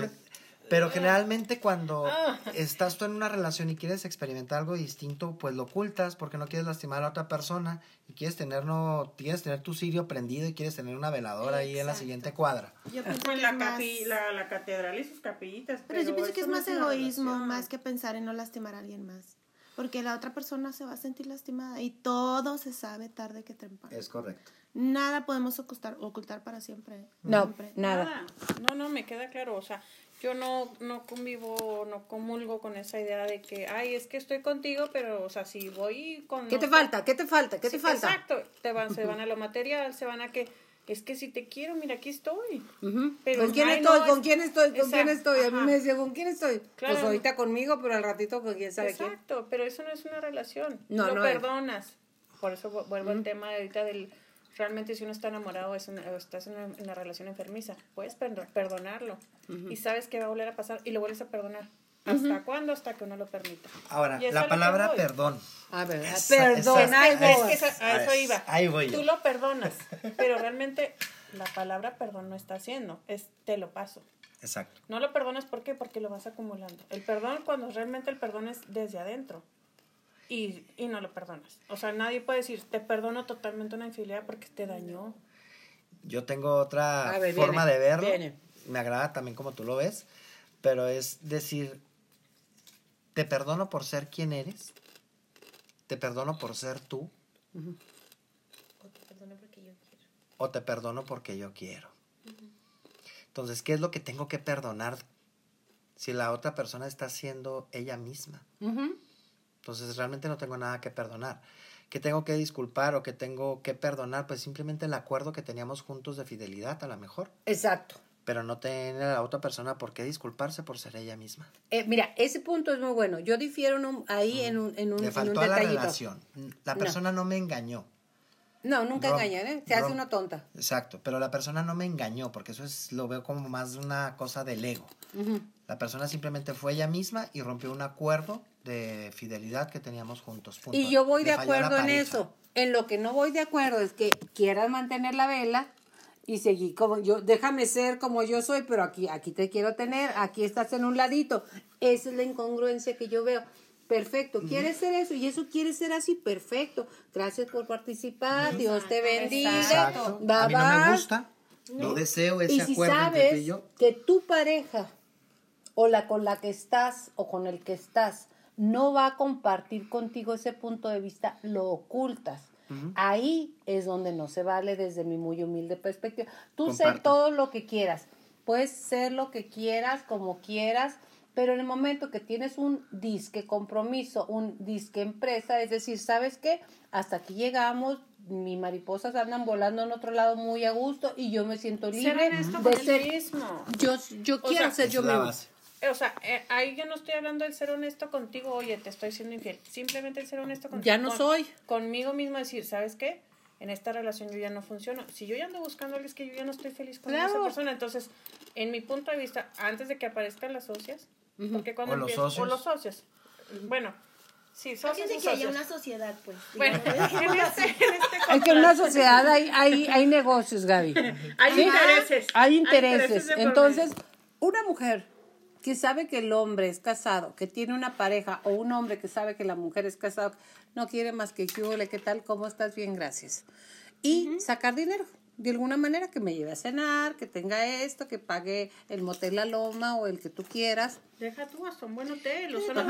Pero generalmente cuando estás tú en una relación y quieres experimentar algo distinto, pues lo ocultas porque no quieres lastimar a otra persona y quieres tener no quieres tener tu cirio prendido y quieres tener una veladora ahí en la siguiente cuadra. Yo pienso Pues que la, es más- capi- la, la catedral y sus capillitas. Pero yo pienso que es más egoísmo, relación. más que pensar en no lastimar a alguien más. Porque la otra persona se va a sentir lastimada y todo se sabe tarde que temprano. Es correcto. Nada podemos ocultar, ocultar para siempre. No, Siempre. nada. No, no, me queda claro. O sea, yo no, no convivo, no comulgo con esa idea de que, ay, es que estoy contigo, pero, o sea, si voy con... ¿Qué te falta? ¿Qué te falta? ¿Qué te falta? Exacto. Te van, se van a lo material, se van a que, es que si te quiero, mira, aquí estoy. Pero, ¿Con quién ay, estoy? no, ¿Con quién estoy? ¿Con quién estoy? A mí me decía, ¿con quién estoy? Claro. Pues ahorita conmigo, pero al ratito con quién sabe quién. Exacto, pero eso no es una relación. No, lo no es. perdonas. Por eso vu- vuelvo al tema de ahorita del realmente si uno está enamorado es una- o estás en una, en una relación enfermiza, puedes perdo- perdonarlo y sabes que va a volver a pasar y lo vuelves a perdonar. ¿Hasta cuándo? Hasta que uno lo permita. Ahora, la palabra perdón. A ver, Esa- perdón, esa- ahí Es voy. que esa- a eso iba. Ahí voy yo. Tú lo perdonas, pero realmente la palabra perdón no está haciendo, es te lo paso. Exacto. No lo perdonas, ¿por qué? Porque lo vas acumulando. El perdón, cuando realmente el perdón es desde adentro. Y, y no lo perdonas. O sea, nadie puede decir, te perdono totalmente una infidelidad porque te dañó. Yo tengo otra ver, forma viene, de verlo. viene. Me agrada también como tú lo ves, pero es decir, te perdono por ser quien eres, te perdono por ser tú, o te perdono porque yo quiero. Entonces, ¿qué es lo que tengo que perdonar si la otra persona está siendo ella misma? Entonces realmente no tengo nada que perdonar. ¿Qué tengo que disculpar o que tengo que perdonar? Pues simplemente el acuerdo que teníamos juntos de fidelidad a lo mejor. Exacto. Pero no tiene la otra persona por qué disculparse por ser ella misma. Eh, mira, ese punto es muy bueno. Yo difiero en un- ahí en un, en un, Le en un faltó a la detallito. relación. La persona no me engañó. No, nunca Rom- engañan, ¿eh? Se hace una tonta. Exacto, pero la persona no me engañó, porque eso es lo veo como más una cosa del ego. La persona simplemente fue ella misma y rompió un acuerdo de fidelidad que teníamos juntos. punto. Y yo voy Le de acuerdo en eso. En lo que no voy de acuerdo es que quieras mantener la vela y seguir como yo, déjame ser como yo soy, pero aquí, aquí te quiero tener, aquí estás en un ladito. Esa es la incongruencia que yo veo. Perfecto, quieres ser eso y eso quiere ser así, perfecto. Gracias por participar, Dios te bendiga. Exacto. Bye, A mí no me gusta. No deseo ese Y si acuerdo entre sabes yo. que tu pareja o la con la que estás o con el que estás no va a compartir contigo ese punto de vista, lo ocultas. Ahí es donde no se vale desde mi muy humilde perspectiva. Tú sé todo lo que quieras, puedes ser lo que quieras, como quieras, pero en el momento que tienes un disque compromiso, un disque empresa, es decir, ¿sabes qué? Hasta aquí llegamos, mis mariposas andan volando en otro lado muy a gusto y yo me siento Ser libre honesto de con ser mismo. yo, yo O quiero sea, ser yo mismo. O sea, eh, ahí yo no estoy hablando del ser honesto contigo, oye, te estoy siendo infiel. Simplemente el ser honesto contigo. Ya no soy. Conmigo mismo decir, ¿sabes qué? En esta relación yo ya no funciono. Si yo ya ando alguien, es que yo ya no estoy feliz con Claro. esa persona. Entonces, en mi punto de vista, antes de que aparezcan las socias, porque cuando O los empieza- socios. O los socios. Bueno, sí, socios de que haya socios. una sociedad, pues. Bueno, en este, en este Es que en una sociedad hay, hay, hay negocios, Gaby. Hay ¿Sí? intereses. Hay intereses. Entonces, una mujer que sabe que el hombre es casado, que tiene una pareja, o un hombre que sabe que la mujer es casada, no quiere más que que hola, ¿qué tal? ¿Cómo estás? Bien, gracias. Y sacar dinero. De alguna manera que me lleve a cenar, que tenga esto, que pague el motel La Loma o el que tú quieras. Deja tú hasta un buen hotel, o Te solo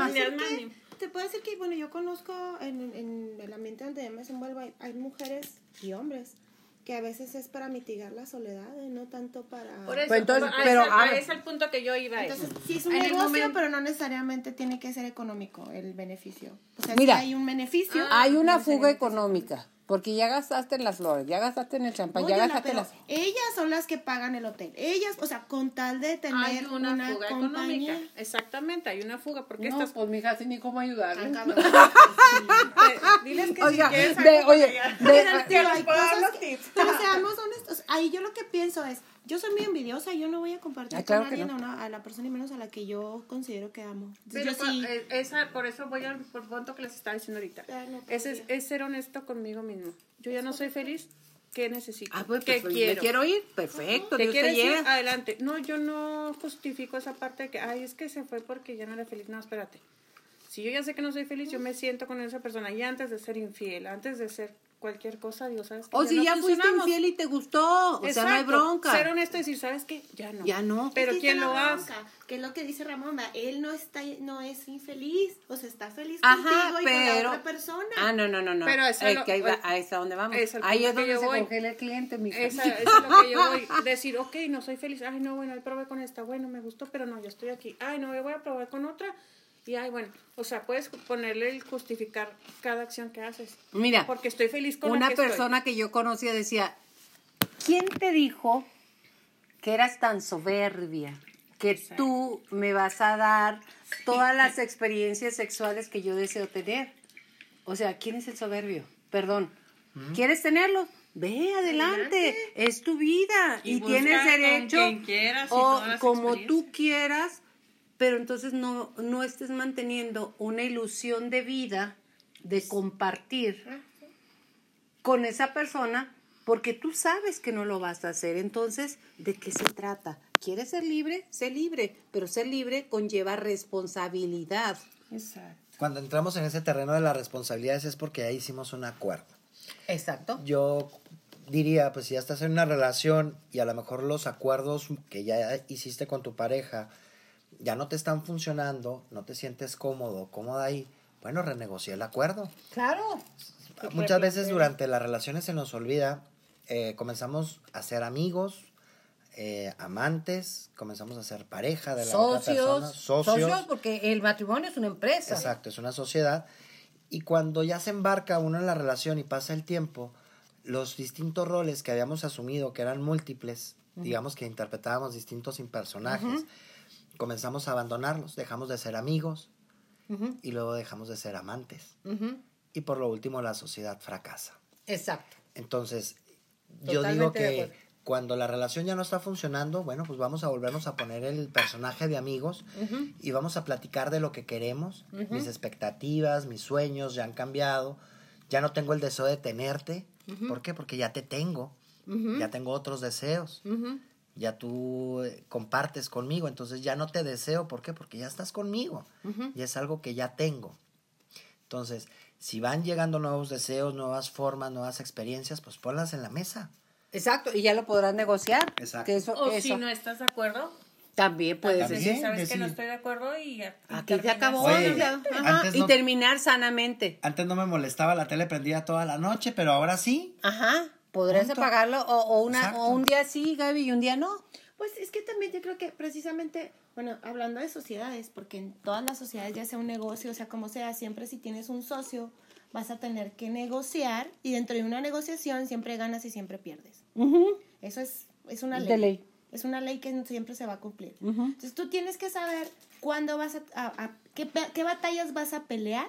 Te puedo decir que, bueno, yo conozco en, en el ambiente donde yo me desenvuelvo, hay, hay mujeres y hombres que a veces es para mitigar la soledad, y no tanto para... Por eso, Pues entonces, a pero, ese es el punto que yo iba a Entonces, eso. sí es un En negocio, momento- pero no necesariamente tiene que ser económico el beneficio. O sea, Mira, si hay un beneficio... Hay una no fuga económica, porque ya gastaste en las flores, ya gastaste en el champán, ya gastaste en las... ellas son las que pagan el hotel. Ellas, o sea, con tal de tener Hay una, una, fuga compañía. económica. Exactamente, hay una fuga. Porque No, estas. pues mija, así ni cómo eh, diles que si quieres de- oye, de- seamos honestos, ahí yo lo que pienso es, yo soy muy envidiosa, yo no voy a compartir Ah, claro con alguien no. a, una- a la persona y menos a la que yo considero que amo. Entonces, Pero yo por, sí, eh, esa, por eso voy al por punto que les estaba diciendo ahorita. Ah, no, es, es, es ser honesto conmigo mismo. Yo ya no soy feliz. ¿Qué necesito? Ah, pues, ¿Qué pues, quiero? me quiero ir. Perfecto, ¿Te quieres ir? Adelante. No, yo no justifico esa parte de que, ay, es que se fue porque ya no era feliz. No, espérate. Si yo ya sé que no soy feliz, yo me siento con esa persona. Y antes de ser infiel, antes de ser cualquier cosa, Dios, ¿sabes qué? O si no ya fuiste infiel y te gustó, o sea, no hay bronca. Ser honesto y decir, ¿sabes qué? Ya no. Ya no. Pero ¿quién lo hace? bronca, Que es lo que dice Ramón, ¿verdad? él no está, no es infeliz, o sea, está feliz Ajá, contigo y con la pero. otra persona. Ah, no, no, no, no. Pero eso Eh, lo- que ahí, va- ahí está donde vamos. es Ahí es que donde yo se voy. congela el cliente, mija. Esa, eso es lo que yo voy. Decir, ok, no soy feliz. Ay, no, bueno, ahí probé con esta. Bueno, me gustó, pero no, yo estoy aquí. Ay, no, yo voy a probar con otra. Y ay, bueno, o sea, puedes ponerle el justificar cada acción que haces. Mira, Porque estoy feliz con la una estoy. persona que yo conocía decía, ¿quién te dijo que eras tan soberbia? Que tú me vas a dar todas las experiencias sexuales que yo deseo tener. O sea, ¿quién es el soberbio? Perdón. ¿Quieres tenerlo? Ve adelante, es tu vida y, tienes con derecho quien quieras y o todas las como tú quieras, pero entonces no, no estés manteniendo una ilusión de vida, de compartir con esa persona porque tú sabes que no lo vas a hacer. Entonces, ¿de qué se trata? ¿Quieres ser libre? Sé libre, pero ser libre conlleva responsabilidad. Exacto. Cuando entramos en ese terreno de las responsabilidades es porque ahí hicimos un acuerdo. Exacto. Yo diría, pues si ya estás en una relación y a lo mejor los acuerdos que ya hiciste con tu pareja ya no te están funcionando, no te sientes cómodo, cómoda ahí, bueno, renegocia el acuerdo. Claro. Muchas veces durante las relaciones se nos olvida, eh, comenzamos a ser amigos, eh, amantes, comenzamos a ser pareja de la otra persona, Socios, socios. porque el matrimonio es una empresa. Exacto, es una sociedad. Y cuando ya se embarca uno en la relación y pasa el tiempo, los distintos roles que habíamos asumido, que eran múltiples, digamos que interpretábamos distintos personajes, comenzamos a abandonarlos, dejamos de ser amigos y luego dejamos de ser amantes. Y por lo último, la sociedad fracasa. Exacto. Entonces, yo digo que cuando la relación ya no está funcionando, bueno, pues vamos a volvernos a poner el personaje de amigos y vamos a platicar de lo que queremos. Mis expectativas, mis sueños ya han cambiado. Ya no tengo el deseo de tenerte. ¿Por qué? Porque ya te tengo. Ya tengo otros deseos. Ya tú eh, compartes conmigo, entonces ya no te deseo. ¿Por qué? Porque ya estás conmigo. Y es algo que ya tengo. Entonces, si van llegando nuevos deseos, nuevas formas, nuevas experiencias, pues ponlas en la mesa. Exacto, y ya lo podrás negociar. Exacto. Que eso, O eso si no estás de acuerdo, también puede También. decir, sabes que no estoy de acuerdo y ya. Aquí se acabó. Oye, ya. Ajá, Y no- terminar sanamente. Antes no me molestaba la tele prendida toda la noche, pero ahora sí. Ajá. Podrás Punto. apagarlo o, o una, o un día sí, Gaby, y un día no. Pues es que también yo creo que precisamente, bueno, hablando de sociedades, porque en todas las sociedades, ya sea un negocio, o sea como sea, siempre si tienes un socio, vas a tener que negociar y dentro de una negociación siempre ganas y siempre pierdes. Eso es, es una ley. De ley. Es una ley que siempre se va a cumplir. Entonces tú tienes que saber cuándo vas a, a- a- qué, qué batallas vas a pelear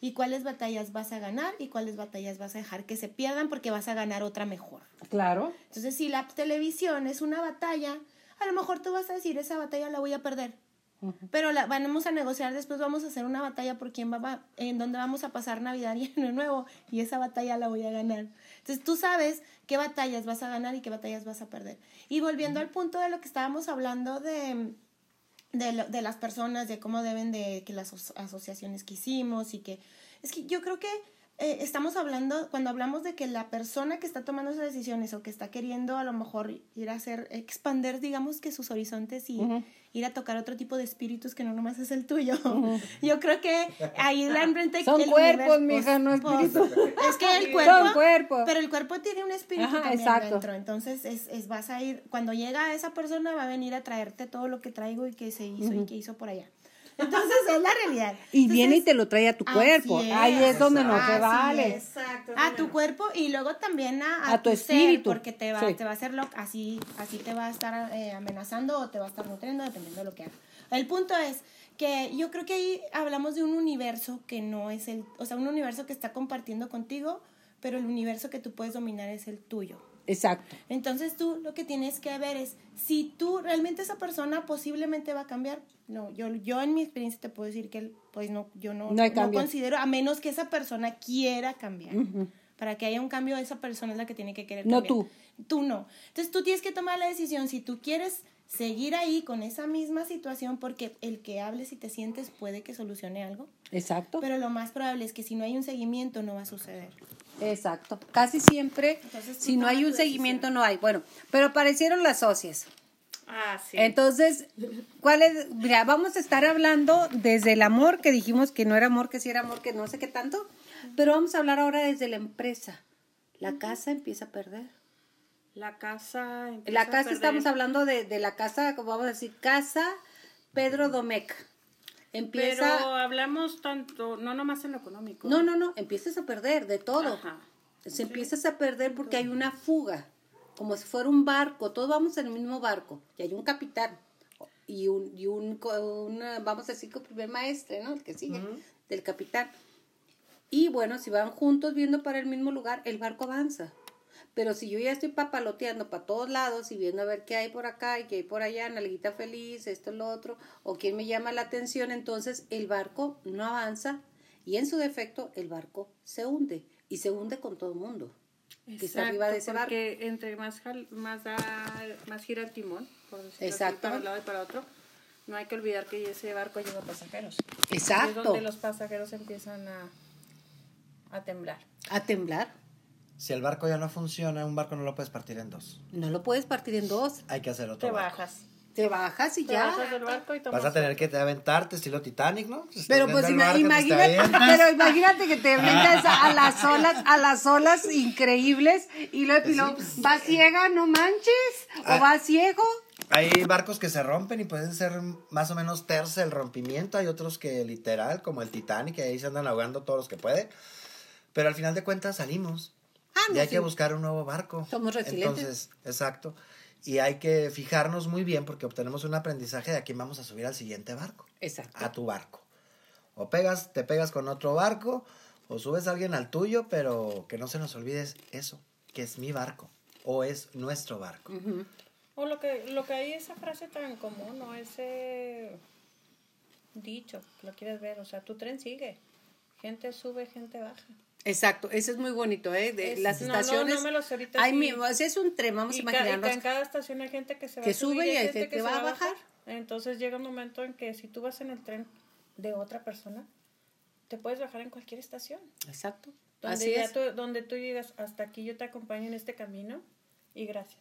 y cuáles batallas vas a ganar y cuáles batallas vas a dejar que se pierdan porque vas a ganar otra mejor. Claro. Entonces, si la televisión es una batalla, a lo mejor tú vas a decir, esa batalla la voy a perder. Pero la vamos a negociar, después vamos a hacer una batalla por quién va, va- en donde vamos a pasar Navidad y Año Nuevo, y esa batalla la voy a ganar. Entonces, tú sabes qué batallas vas a ganar y qué batallas vas a perder. Y volviendo al punto de lo que estábamos hablando de, de, lo- de las personas, de cómo deben de, que las aso- asociaciones que hicimos y que, es que yo creo que eh, estamos hablando, cuando hablamos de que la persona que está tomando esas decisiones o que está queriendo a lo mejor ir a hacer, expander, digamos que sus horizontes y ir a tocar otro tipo de espíritus que no nomás es el tuyo. Yo creo que ahí realmente... Son el cuerpos, universo- mija, no pues, espíritus. Es que el Son cuerpo... cuerpos. Pero el cuerpo tiene un espíritu Ajá, también exacto. dentro. Entonces, es, es, vas a ir... Cuando llega esa persona va a venir a traerte todo lo que traigo y que se hizo y que hizo por allá. Entonces, es la realidad. Y Entonces, viene y te lo trae a tu cuerpo. es, Ahí es donde no te vale. es. Exacto. A tu cuerpo y luego también a, a A tu tu, ser, espíritu. porque te va, Sí. te va a hacer lo, así, así te va a estar eh, amenazando o te va a estar nutriendo, dependiendo de lo que haga. El punto es que yo creo que ahí hablamos de un universo que no es el, o sea, un universo que está compartiendo contigo, pero el universo que tú puedes dominar es el tuyo. Exacto. Entonces tú lo que tienes que ver es si tú realmente esa persona posiblemente va a cambiar. No, yo, yo en mi experiencia te puedo decir que pues no, yo no, No no considero, a menos que esa persona quiera cambiar. Para que haya un cambio, esa persona es la que tiene que querer No cambiar. tú. Tú no. Entonces tú tienes que tomar la decisión si tú quieres seguir ahí con esa misma situación porque el que hables y te sientes puede que solucione algo. Exacto. Pero lo más probable es que si no hay un seguimiento no va a suceder. Exacto. Casi siempre, Entonces, si no hay un seguimiento, no hay. Bueno, pero aparecieron las socias. Ah, sí. Entonces, ¿cuál es? Mira, vamos a estar hablando desde el amor, que dijimos que no era amor, que sí era amor, que no sé qué tanto, pero vamos a hablar ahora desde la empresa. La casa empieza a perder. la casa. empieza La a casa, perder- estamos hablando de, de la casa, como vamos a decir, casa Pedro Domecq. Empieza... Pero hablamos tanto, no nomás en lo económico. No, no, no, empiezas a perder de todo. Ajá. Se empiezas a perder porque hay una fuga, como si fuera un barco, todos vamos en el mismo barco, y hay un capitán y un, y un, una, vamos a decir que primer maestre, ¿no? El que sigue, del capitán. Y bueno, si van juntos viendo para el mismo lugar, el barco avanza. Pero si yo ya estoy papaloteando para todos lados y viendo a ver qué hay por acá y qué hay por allá, nalguita feliz, esto, lo otro, o quién me llama la atención, entonces el barco no avanza y en su defecto el barco se hunde y se hunde con todo el mundo que está arriba de ese barco. Porque entre más, más, da, más gira el timón, por decirlo así, Exacto. para un lado y para otro, no hay que olvidar que ese barco lleva pasajeros. Y es Exacto. donde los pasajeros empiezan a, a temblar. A temblar. Si el barco ya no funciona, un barco no lo puedes partir en dos. No lo puedes partir en dos. Hay que hacer otro Te barco. bajas. Te bajas y Te ya. bajas del barco y tomas Vas a tener que aventarte estilo Titanic, ¿no? Si Pero pues el ima- barco, pues, te imagínate, pero imagínate que te avientas a las olas, a las olas increíbles y luego, y luego, vas ciega, no manches, o Ah. vas ciego. Hay barcos que se rompen y pueden ser más o menos terce el rompimiento. Hay otros que literal, como el Titanic, que ahí se andan ahogando todos los que pueden. Pero al final de cuentas salimos. Ah, no, y hay sí. que buscar un nuevo barco. Somos resilientes. Entonces, exacto. Y hay que fijarnos muy bien porque obtenemos un aprendizaje de a quién vamos a subir al siguiente barco. Exacto. A tu barco. O pegas, te pegas con otro barco, o subes a alguien al tuyo, pero que no se nos olvide eso, que es mi barco, o es nuestro barco. O lo que, lo que hay esa frase tan común, ¿no? Ese dicho, lo quieres ver, o sea, tu tren sigue. Gente sube, gente baja. Exacto, eso es muy bonito, ¿eh? De Es- las no, no, estaciones. no me lo sé ahorita hay sí. es un tren, vamos a Y ca- y ca- imaginarnos. en cada estación hay gente que se va que a subir sube y hay gente gente que se va a bajar. Entonces llega un momento en que si tú vas en el tren de otra persona, te puedes bajar en cualquier estación. Exacto. Donde, Así ya es. tú, donde tú llegas, hasta aquí yo te acompaño en este camino y gracias.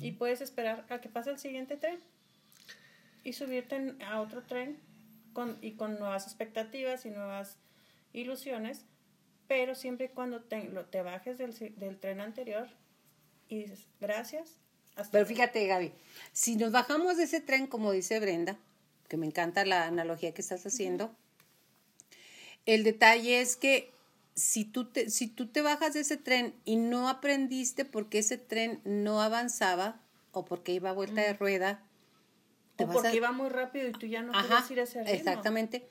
Y puedes esperar a que pase el siguiente tren y subirte en- a otro tren con, y con nuevas expectativas y nuevas ilusiones, pero siempre y cuando te, lo- te bajes del, tren anterior y dices gracias. Hasta Pero luego". fíjate, Gaby, si nos bajamos de ese tren, como dice Brenda, que me encanta la analogía que estás haciendo, el detalle es que si tú te, si tú te bajas de ese tren y no aprendiste porque ese tren no avanzaba o porque iba a vuelta de rueda, te o vas porque a- iba muy rápido y tú ya no Ajá, puedes ir a ese ritmo. exactamente,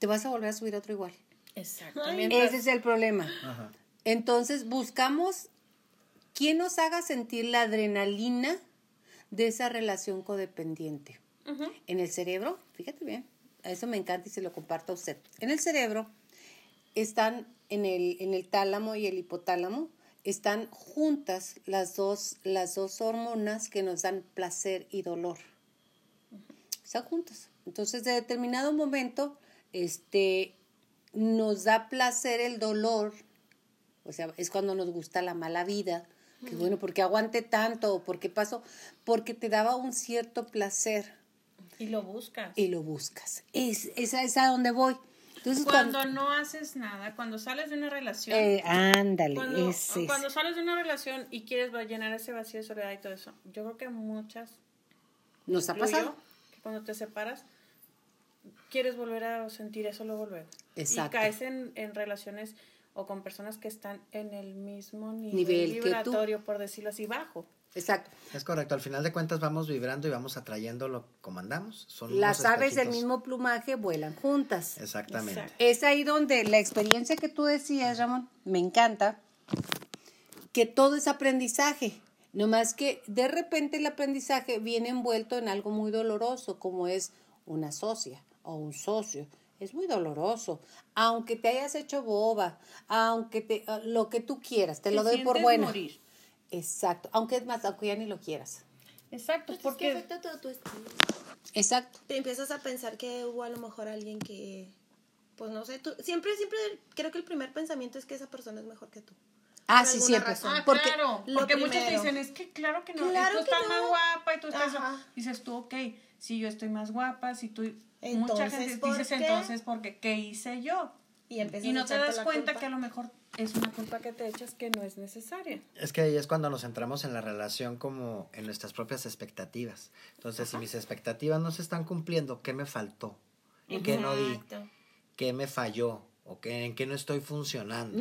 te vas a volver a subir a otro igual. Exactamente. Ese es el problema. Ajá. Entonces buscamos quién nos haga sentir la adrenalina de esa relación codependiente. En el cerebro, fíjate bien, a eso me encanta y se lo comparto a usted. En el cerebro están en el, en el tálamo y el hipotálamo, están juntas las dos, las dos hormonas que nos dan placer y dolor. Están juntas. Entonces, de determinado momento, este, nos da placer el dolor, o sea, es cuando nos gusta la mala vida, que bueno, porque aguante tanto, o porque pasó, porque te daba un cierto placer Y lo buscas. y lo buscas. Es, esa es a donde voy. Entonces, Cuando cuando... no haces nada, cuando sales de una relación, Eh, ándale, cuando, ese es. cuando sales de una relación y quieres llenar ese vacío de soledad y todo eso, yo creo que muchas, Nos ha pasado. que cuando te separas, quieres volver a sentir eso luego luego. Exacto. Y caes en, en relaciones o con personas que están en el mismo Nivel nivel, que tú. vibratorio, por decirlo así, bajo. Exacto. Es correcto, al final de cuentas vamos vibrando y vamos atrayendo lo como andamos. Son Las aves del mismo plumaje vuelan juntas. Exactamente. Exacto. Es ahí donde la experiencia que tú decías, Ramón, me encanta, que todo es aprendizaje. No más que de repente el aprendizaje viene envuelto en algo muy doloroso, como es una socia o un socio. Es muy doloroso. Aunque te hayas hecho boba, aunque te, ah, lo que tú quieras, te, lo doy por bueno. morir. Exacto. Aunque es más, aunque ya ni lo quieras. Exacto, Pues es que porque afecta todo tu estilo. Exacto. Te empiezas a pensar que hubo a lo mejor alguien que, pues no sé, tú, siempre, siempre creo que el primer pensamiento es que esa persona es mejor que tú. Ah, sí, siempre. razón. Ah, porque claro, porque muchos te dicen, es que claro que no, Claro tú que estás más no. guapa y tú estás... Ajá. Dices tú, ok, si yo estoy más guapa, si tú... mucha Entonces, gente ¿por dices qué? entonces, porque ¿qué hice yo? Y, Y a no te das cuenta culpa. que a lo mejor es una culpa que te echas que no es necesaria. Es que ahí es cuando nos centramos en la relación como en nuestras propias expectativas. Entonces, si mis expectativas no se están cumpliendo, ¿qué me faltó? ¿Qué no di? ¿Qué me falló? ¿O qué, en qué no estoy funcionando?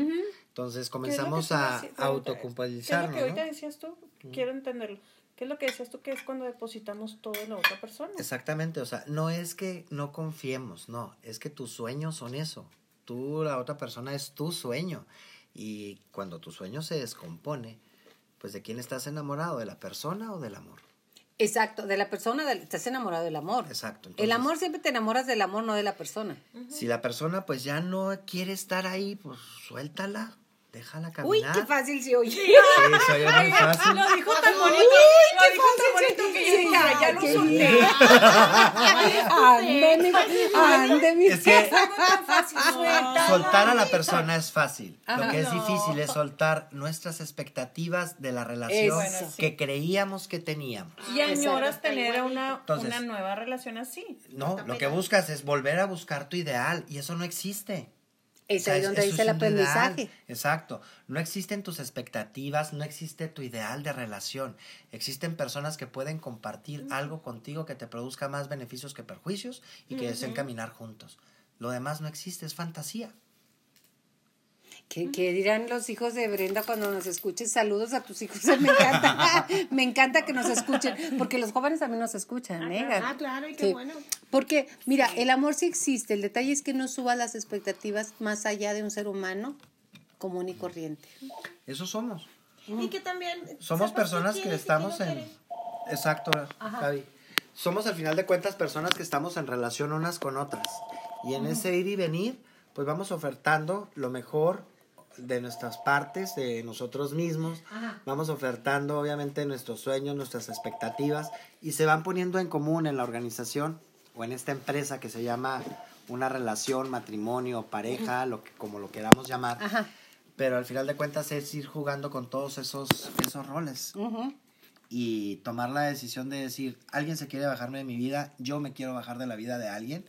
Entonces ¿Qué es lo comenzamos a? ¿Qué es lo autocompensarnos, que ahorita ¿no? decías tú? Quiero entenderlo. ¿Qué es lo que decías tú que es cuando depositamos todo en la otra persona? Exactamente, o sea, no es que no confiemos, no, es que tus sueños son eso. Tú, la otra persona, es tu sueño. Y cuando tu sueño se descompone, pues ¿de quién estás enamorado? ¿De la persona o del amor? Exacto, de la persona, del- estás enamorado del amor. Exacto, el amor siempre te enamoras del amor, no de la persona. Si la persona pues ya no quiere estar ahí, pues suéltala, déjala Uy, caminar. qué fácil se oye. Sí, se oye muy fácil. Lo dijo tan bonito, lo dijo tan bonito que yo ya, ya lo solté. Ande, mi- ande, mi- Es que soltar a la persona es fácil. Lo que es No. difícil es soltar nuestras expectativas de la relación Eso. Que creíamos que teníamos. Y añoras tener una, Entonces- una nueva relación así. No, lo que buscas es volver a buscar tu ideal y eso no existe. Es O sea, ahí donde dice el ideal. aprendizaje. Exacto. No existen tus expectativas, no existe tu ideal de relación. Existen personas que pueden compartir algo contigo que te produzca más beneficios que perjuicios y que deseen caminar juntos. Lo demás no existe, es fantasía. ¿Qué, qué dirán los hijos de Brenda cuando nos escuchen? Saludos a tus hijos. Me encanta, me encanta que nos escuchen, porque los jóvenes también nos escuchan, ¿eh? Ah, claro, y qué Sí. bueno. Porque, mira, el amor sí existe. El detalle es que no suba las expectativas más allá de un ser humano común y corriente. Eso somos. Y que también... Somos personas que estamos no en... Exacto, Javi. Somos al final de cuentas personas que estamos en relación unas con otras. Y en ese ir y venir, pues vamos ofertando lo mejor de nuestras partes, de nosotros mismos. Vamos ofertando obviamente nuestros sueños, nuestras expectativas y se van poniendo en común en la organización o en esta empresa que se llama una relación, matrimonio, pareja, lo que, como lo queramos llamar. Ajá. Pero al final de cuentas es ir jugando con todos esos, esos roles y tomar la decisión de decir, alguien se quiere bajarme de mi vida, yo me quiero bajar de la vida de alguien,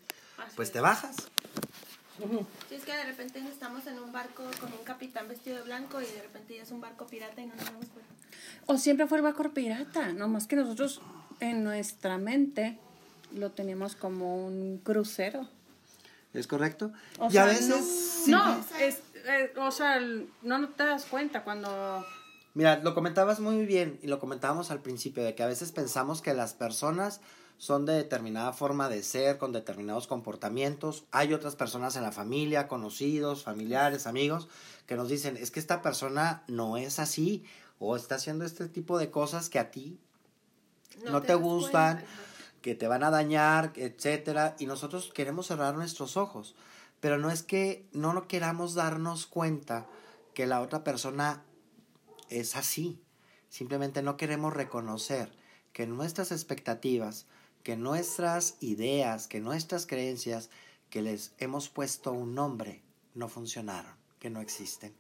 pues te bajas. Sí, es que de repente estamos en un barco con un capitán vestido de blanco y de repente ya es un barco pirata y no nos damos cuenta. O siempre fue el barco pirata, nomás que nosotros en nuestra mente lo teníamos como un crucero. ¿Es correcto? O y sea, a veces... No, no, es, eh, o sea, no te das cuenta cuando... Mira, lo comentabas muy bien y lo comentábamos al principio, de que a veces pensamos que las personas son de determinada forma de ser, con determinados comportamientos. Hay otras personas en la familia, conocidos, familiares, amigos, que nos dicen, es que esta persona no es así o está haciendo este tipo de cosas que a ti no, te, gustan, cuenta. que te van a dañar, etcétera, y nosotros queremos cerrar nuestros ojos, pero no es que no lo queramos darnos cuenta que la otra persona es así. Simplemente no queremos reconocer que nuestras expectativas, que nuestras ideas, que nuestras creencias, que les hemos puesto un nombre, no funcionaron, que no existen.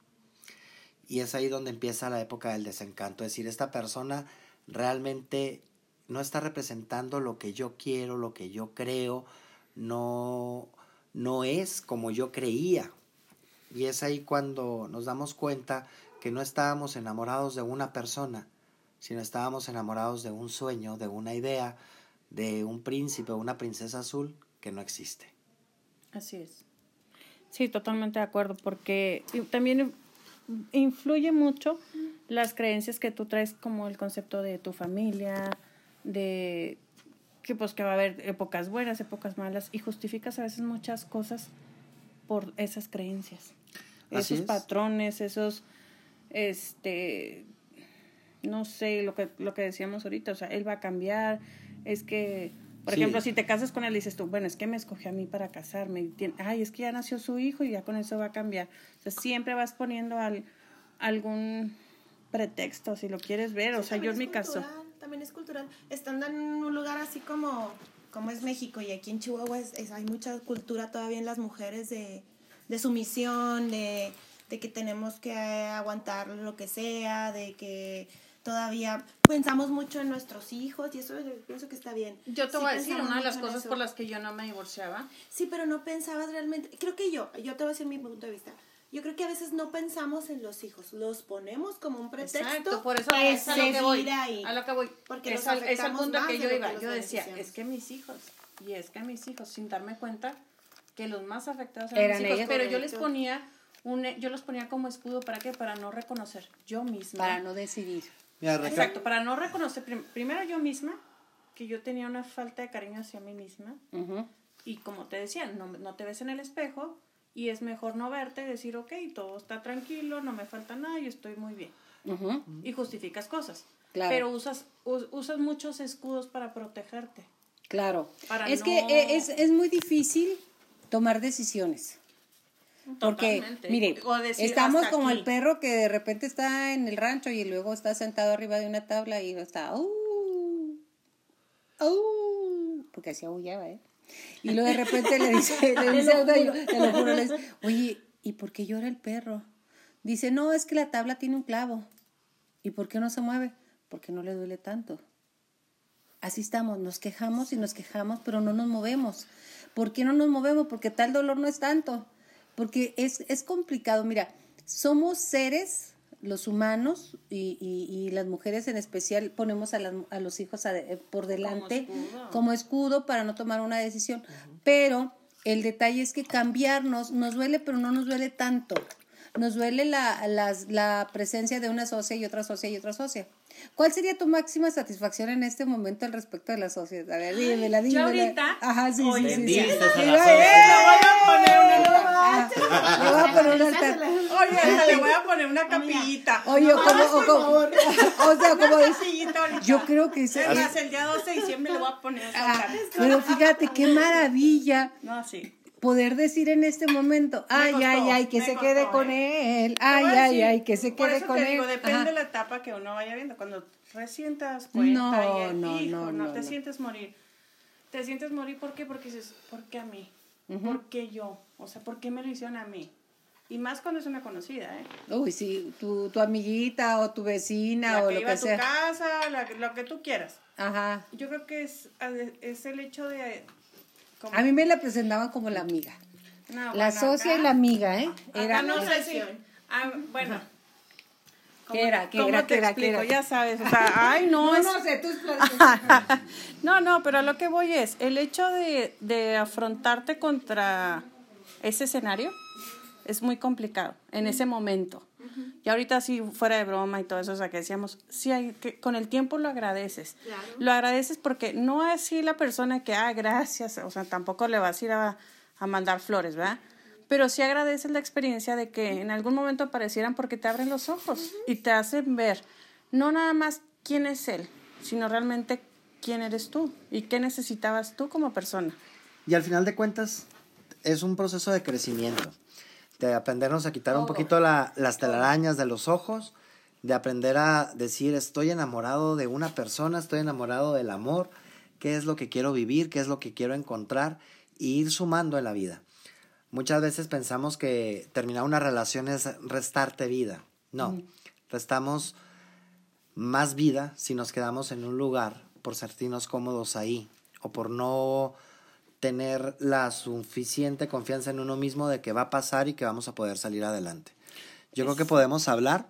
Y es ahí donde empieza la época del desencanto, es decir, esta persona realmente no está representando lo que yo quiero, lo que yo creo, no, no es como yo creía. Y es ahí cuando nos damos cuenta que no estábamos enamorados de una persona, sino estábamos enamorados de un sueño, de una idea, de un príncipe o una princesa azul que no existe. Así es. Sí, totalmente de acuerdo, porque también influye mucho las creencias que tú traes como el concepto de tu familia, de que pues que va a haber épocas buenas, épocas malas, y justificas a veces muchas cosas por esas creencias. esos patrones, esos este no sé, lo que, lo que decíamos ahorita, o sea, él va a cambiar, es que, por ejemplo, si te casas con él, dices tú, bueno, es que me escogió a mí para casarme, ay, es que ya nació su hijo y ya con eso va a cambiar. O sea, siempre vas poniendo al, algún pretexto, si lo quieres ver, o sea, yo en mi caso. También es cultural, estando en un lugar así como, como es México y aquí en Chihuahua es, hay mucha cultura todavía en las mujeres de, de sumisión, de, de que tenemos que aguantar lo que sea, de que todavía pensamos mucho en nuestros hijos y eso yo pienso que está bien. Yo te voy a decir una de las cosas por las que yo no me divorciaba. Sí, pero no pensabas realmente, creo que yo, yo te voy a decir mi punto de vista. Yo creo que a veces no pensamos en los hijos, los ponemos como un pretexto Exacto, por eso es a lo que voy. Ahí, a lo que voy. Porque es, al, es al punto que yo iba. Yo decía, es que mis hijos, y es que mis hijos, sin darme cuenta que los más afectados eran, mis hijos, pero yo les ponía un, yo los ponía como escudo para qué, para no reconocer yo misma. Para no decidir. Exacto, para no reconocer, primero yo misma, que yo tenía una falta de cariño hacia mí misma. Y como te decía, no, no, te ves en el espejo y es mejor no verte y decir, ok, todo está tranquilo, no me falta nada, yo estoy muy bien. Y justificas cosas. Pero usas, usas muchos escudos para protegerte. Claro. es que e, es, es muy difícil tomar decisiones. Porque, mire, estamos como el perro que de repente está en el rancho y luego está sentado arriba de una tabla y está, uh, uh, porque así aullaba, ¿eh? Y luego de repente le dice, le dice a te lo le dice, oye, ¿y por qué llora el perro? Dice, no, es que la tabla tiene un clavo. ¿Y por qué no se mueve? Porque no le duele tanto. Así estamos, nos quejamos y nos quejamos, pero no nos movemos. ¿Por qué no nos movemos? Porque tal dolor no es tanto porque es, es complicado. Mira, somos seres, los humanos y, y, las mujeres en especial, ponemos a, a los hijos por delante como escudo. para no tomar una decisión. Pero el detalle es que cambiarnos nos duele, pero no nos duele tanto. Nos duele la, la presencia de una socia y otra socia y otra socia. ¿Cuál sería tu máxima satisfacción en este momento al respecto de la sociedad? A ver, dímela, dímela. Yo ahorita. Ajá, sí, sí, sí. sí. Le voy a poner una. Le voy a poner una. Oye, le voy a poner una capillita. Oye, como, o, como, o sea, como Yo creo que es más, el día 12 de diciembre le voy a poner esa Pero fíjate qué maravilla. No, sí poder decir en este momento, ay, ay, ay, que se quede con ¿eh? él, ay, ay, ay, que se quede con él. depende de la etapa que uno vaya viendo. Cuando recién te das cuenta no, no, no, no, te sientes morir. Te sientes morir, ¿por qué? Porque dices, ¿por qué a mí? ¿Por qué yo? O sea, ¿por qué me lo hicieron a mí? Y más cuando es una conocida, ¿eh? Uy, sí, tu, tu amiguita o tu vecina o lo que sea. tu casa, lo que tú quieras. Ajá. Yo creo que es, es el hecho de, a mí me la presentaban como la amiga. la socia y la amiga, ¿eh? Era, no sé si. Ah, bueno. ¿Qué era? ¿Qué era? ¿Qué era? ¿Qué era? Ya sabes, o sea, ay, no. no, no sé, tú No, no, pero a lo que voy es, el hecho de, de afrontarte contra ese escenario es muy complicado en ese momento. Y ahorita sí, fuera de broma y todo eso, o sea, que decíamos, sí, hay que, con el tiempo lo agradeces. Lo agradeces porque no es así la persona que, ah, gracias, o sea, tampoco le vas a ir a, a mandar flores, ¿verdad? Pero sí agradeces la experiencia de que en algún momento aparecieran porque te abren los ojos y te hacen ver no nada más quién es él, sino realmente quién eres tú y qué necesitabas tú como persona. Y al final de cuentas, es un proceso de crecimiento de aprendernos a quitar un poquito las telarañas de los ojos, de aprender a decir estoy enamorado de una persona, estoy enamorado del amor, qué es lo que quiero vivir, qué es lo que quiero encontrar e ir sumando en la vida. Muchas veces pensamos que terminar una relación es restarte vida. No, restamos más vida si nos quedamos en un lugar por sentirnos cómodos ahí o por no tener la suficiente confianza en uno mismo de que va a pasar y que vamos a poder salir adelante. Yo creo que podemos hablar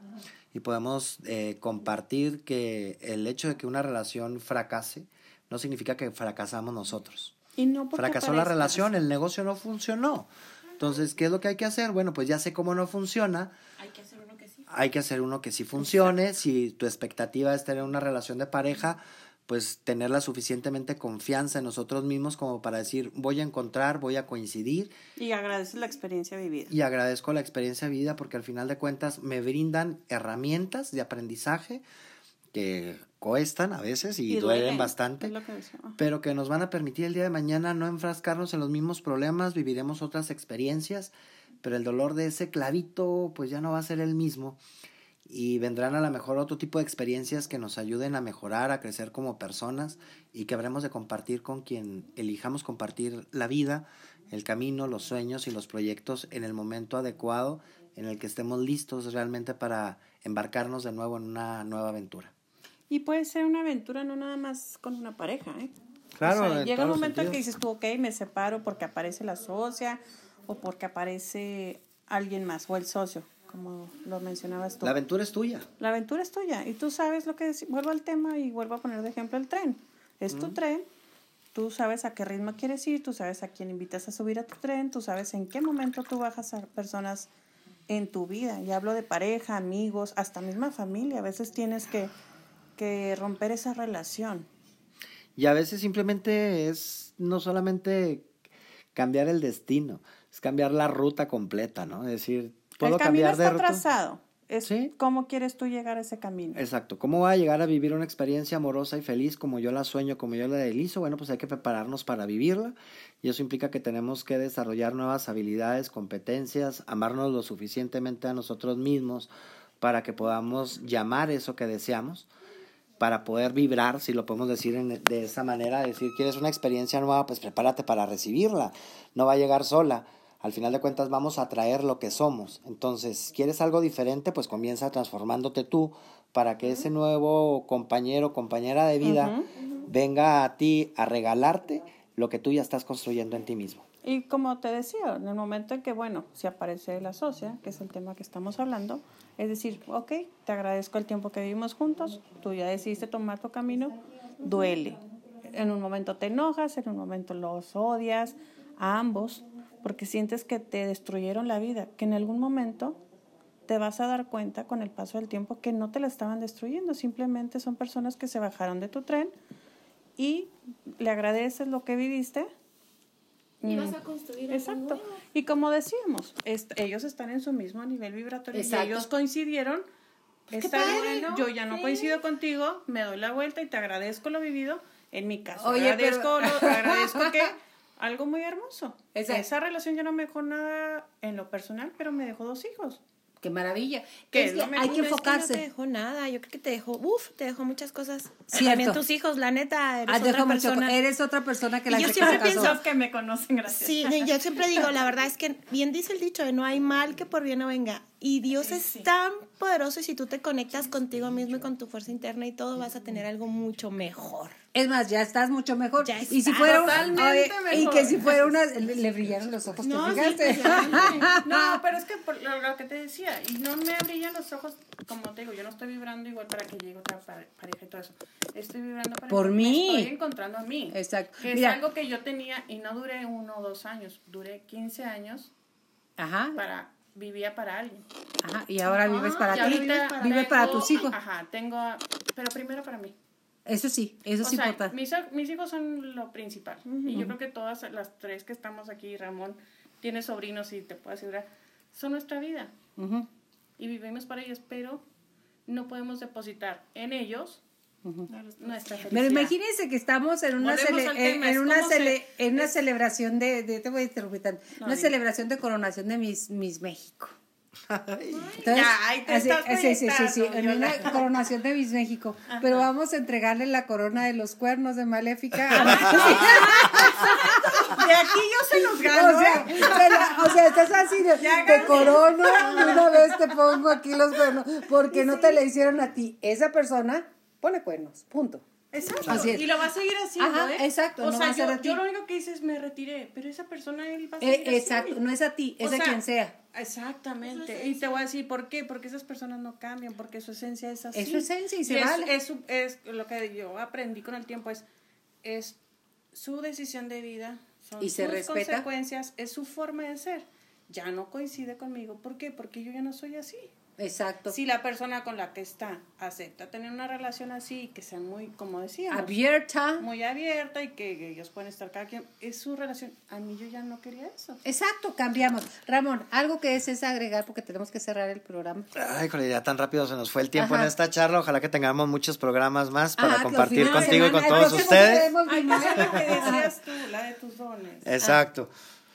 y podemos eh, compartir que el hecho de que una relación fracase no significa que fracasamos nosotros. Y no Fracasó la relación, el negocio no funcionó. Entonces, ¿qué es lo que hay que hacer? Bueno, pues ya sé cómo no funciona, Hay que hacer uno que sí. hay que hacer uno que sí funcione. Si tu expectativa es tener una relación de pareja, pues tener la suficientemente confianza en nosotros mismos como para decir, voy a encontrar, voy a coincidir Y agradeces la experiencia vivida. y agradezco la experiencia de vida porque al final de cuentas me brindan herramientas de aprendizaje que cuestan a veces y, duelen bastante, que pero que nos van a permitir el día de mañana no enfrascarnos en los mismos problemas, viviremos otras experiencias, pero el dolor de ese clavito pues ya no va a ser el mismo y vendrán a lo mejor otro tipo de experiencias que nos ayuden a mejorar, a crecer como personas y que habremos de compartir con quien elijamos compartir la vida, el camino, los sueños y los proyectos en el momento adecuado en el que estemos listos realmente para embarcarnos de nuevo en una nueva aventura. Y puede ser una aventura no nada más con una pareja, ¿eh? Claro, O sea, en llega un momento en que dices tú, ok, me separo porque aparece la socia o porque aparece alguien más o el socio, como lo mencionabas tú. La aventura es tuya. La aventura es tuya y tú sabes lo que es. Vuelvo al tema y vuelvo a poner de ejemplo el tren. Es tu tren, tú sabes a qué ritmo quieres ir, tú sabes a quién invitas a subir a tu tren, tú sabes en qué momento tú bajas a personas en tu vida. Y hablo de pareja, amigos, hasta misma familia. A veces tienes que, que romper esa relación. Y a veces simplemente es no solamente cambiar el destino, es cambiar la ruta completa, ¿no? Es decir, puedo el camino cambiar está trazado. Es Sí. cómo quieres tú llegar a ese camino. Exacto. ¿Cómo voy a llegar a vivir una experiencia amorosa y feliz como yo la sueño, como yo la realizo? Bueno, pues hay que prepararnos para vivirla y eso implica que tenemos que desarrollar nuevas habilidades, competencias, amarnos lo suficientemente a nosotros mismos para que podamos llamar eso que deseamos, para poder vibrar, si lo podemos decir en- de esa manera, decir, quieres una experiencia nueva, pues prepárate para recibirla, no va a llegar sola. Al final de cuentas vamos a traer lo que somos. Entonces, ¿quieres algo diferente? Pues comienza transformándote tú para que ese nuevo compañero, compañera de vida, venga a ti a regalarte lo que tú ya estás construyendo en ti mismo. Y como te decía, en el momento en que, bueno, si aparece la socia, que es el tema que estamos hablando, es decir, ok, te agradezco el tiempo que vivimos juntos, tú ya decidiste tomar tu camino, duele. En un momento te enojas, en un momento los odias, a ambos, porque sientes que te destruyeron la vida, que en algún momento te vas a dar cuenta con el paso del tiempo que no te la estaban destruyendo, simplemente son personas que se bajaron de tu tren y le agradeces lo que viviste Y vas a construir algo Exacto. nuevo. Y como decíamos, est- ellos están en su mismo nivel vibratorio Exacto. y ellos coincidieron. Pues qué Está padre, bien, ¿no? yo ya no Sí. coincido contigo, me doy la vuelta y te agradezco lo vivido. En mi caso, Oye, agradezco, pero- lo- agradezco que algo muy hermoso. Exacto. Esa relación ya no me dejó nada en lo personal, pero me dejó dos hijos. Qué maravilla. ¿Qué Es que hay que No, es no enfocarse. te dejó nada, yo creo que te dejó, uff, te dejó muchas cosas. Cierto. También tus hijos, la neta, eres Ah, otra mucho- persona. eres otra persona que Y la yo que siempre casó. pienso- que me conocen, gracias. Sí, yo siempre digo, la verdad es que bien dice el dicho, de no hay mal que por bien no venga. Y Dios es Sí. tan poderoso y si tú te conectas contigo mismo y con tu fuerza interna y todo, vas a tener algo mucho mejor. Es más, ya estás mucho mejor. Ya y si fuera una, totalmente oye, y mejor. que si fuera una, le, le brillaron los ojos, ¿te No, fijaste? pues. No, pero es que por lo, lo que te decía, y no me brillan los ojos, como te digo, yo no estoy vibrando igual para que llegue otra pare- pareja y todo eso. Estoy vibrando para Por que mí. me estoy encontrando a mí. Exacto. Que Mira. es algo que yo tenía y no duré uno o dos años, duré 15 años Ajá, para vivía para alguien. ajá. Y ahora vives para ti. ahorita Vive para tus hijos. Ajá, tengo, pero primero para mí. Eso sí, eso o sí sea, importa. mis, mis hijos son lo principal. Y yo creo que todas las tres que estamos aquí, Ramón, tiene sobrinos y te puedo asegurar, son nuestra vida. Y vivimos para ellos, pero no podemos depositar en ellos nuestra felicidad. Pero imagínense que estamos en una, cele- en, una, se- en celebración de, de- te voy a interrumpir tanto, No, una celebración de coronación de Miss, Miss México. Entonces, Ya, ahí te estás sí, sí, sí, sí, en una coronación de Miss México, pero vamos a entregarle la corona de los cuernos de Maléfica. De aquí yo se los o, gano. sea, ¿eh? la- o sea, estás así de, Ya te corono una vez te pongo aquí los cuernos, porque no te le hicieron a ti. Esa persona pone cuernos, punto. Exacto. Así es. Y lo va a seguir haciendo, Ajá, ¿eh? exacto, O no sea, va a ser yo, a ti. yo lo único que hice es me retiré, pero esa persona él va a Eh, seguir exacto, haciendo. no es a ti, es O de sea, quien sea. Exactamente. Y te voy a decir por qué. Porque esas personas no cambian, porque su esencia es así. Es su esencia y se es, vale. Es, su- es lo que yo aprendí con el tiempo, es, es su decisión de vida, son Y se sus respeta. consecuencias, es su forma de ser. ya no coincide conmigo. ¿Por qué? Porque yo ya no soy así. Exacto. Si la persona con la que está acepta tener una relación así, que sea muy, como decíamos, Abierta. muy abierta y que ellos pueden estar cada quien, es su relación. A mí yo ya no quería eso. Exacto, cambiamos. Ramón, algo que es agregar porque tenemos que cerrar el programa. Ay, híjole, ya tan rápido se nos fue el tiempo Ajá. en esta charla. Ojalá que tengamos muchos programas más para Ah, compartir contigo y con todos ustedes. Ay, es lo que decías tú, la de tus dones. Exacto.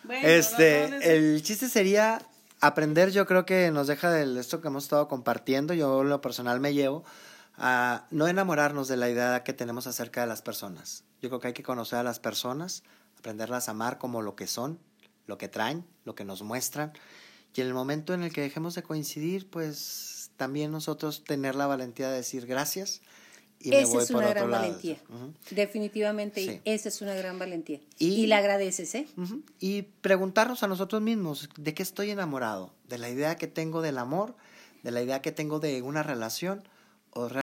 Bueno, este, el chiste sería aprender, yo creo que nos deja de esto que hemos estado compartiendo, yo lo personal me llevo a no enamorarnos de la idea que tenemos acerca de las personas. Yo creo que hay que conocer a las personas, aprenderlas a amar como lo que son, lo que traen, lo que nos muestran. Y en el momento en el que dejemos de coincidir, pues también nosotros tener la valentía de decir gracias y me Esa voy es una gran valentía. Definitivamente, Sí. esa es una gran valentía. Y- Y, la agradeces, ¿eh? Y preguntarnos a nosotros mismos, ¿de qué estoy enamorado? ¿De la idea que tengo del amor? ¿De la idea que tengo de una relación? ¿O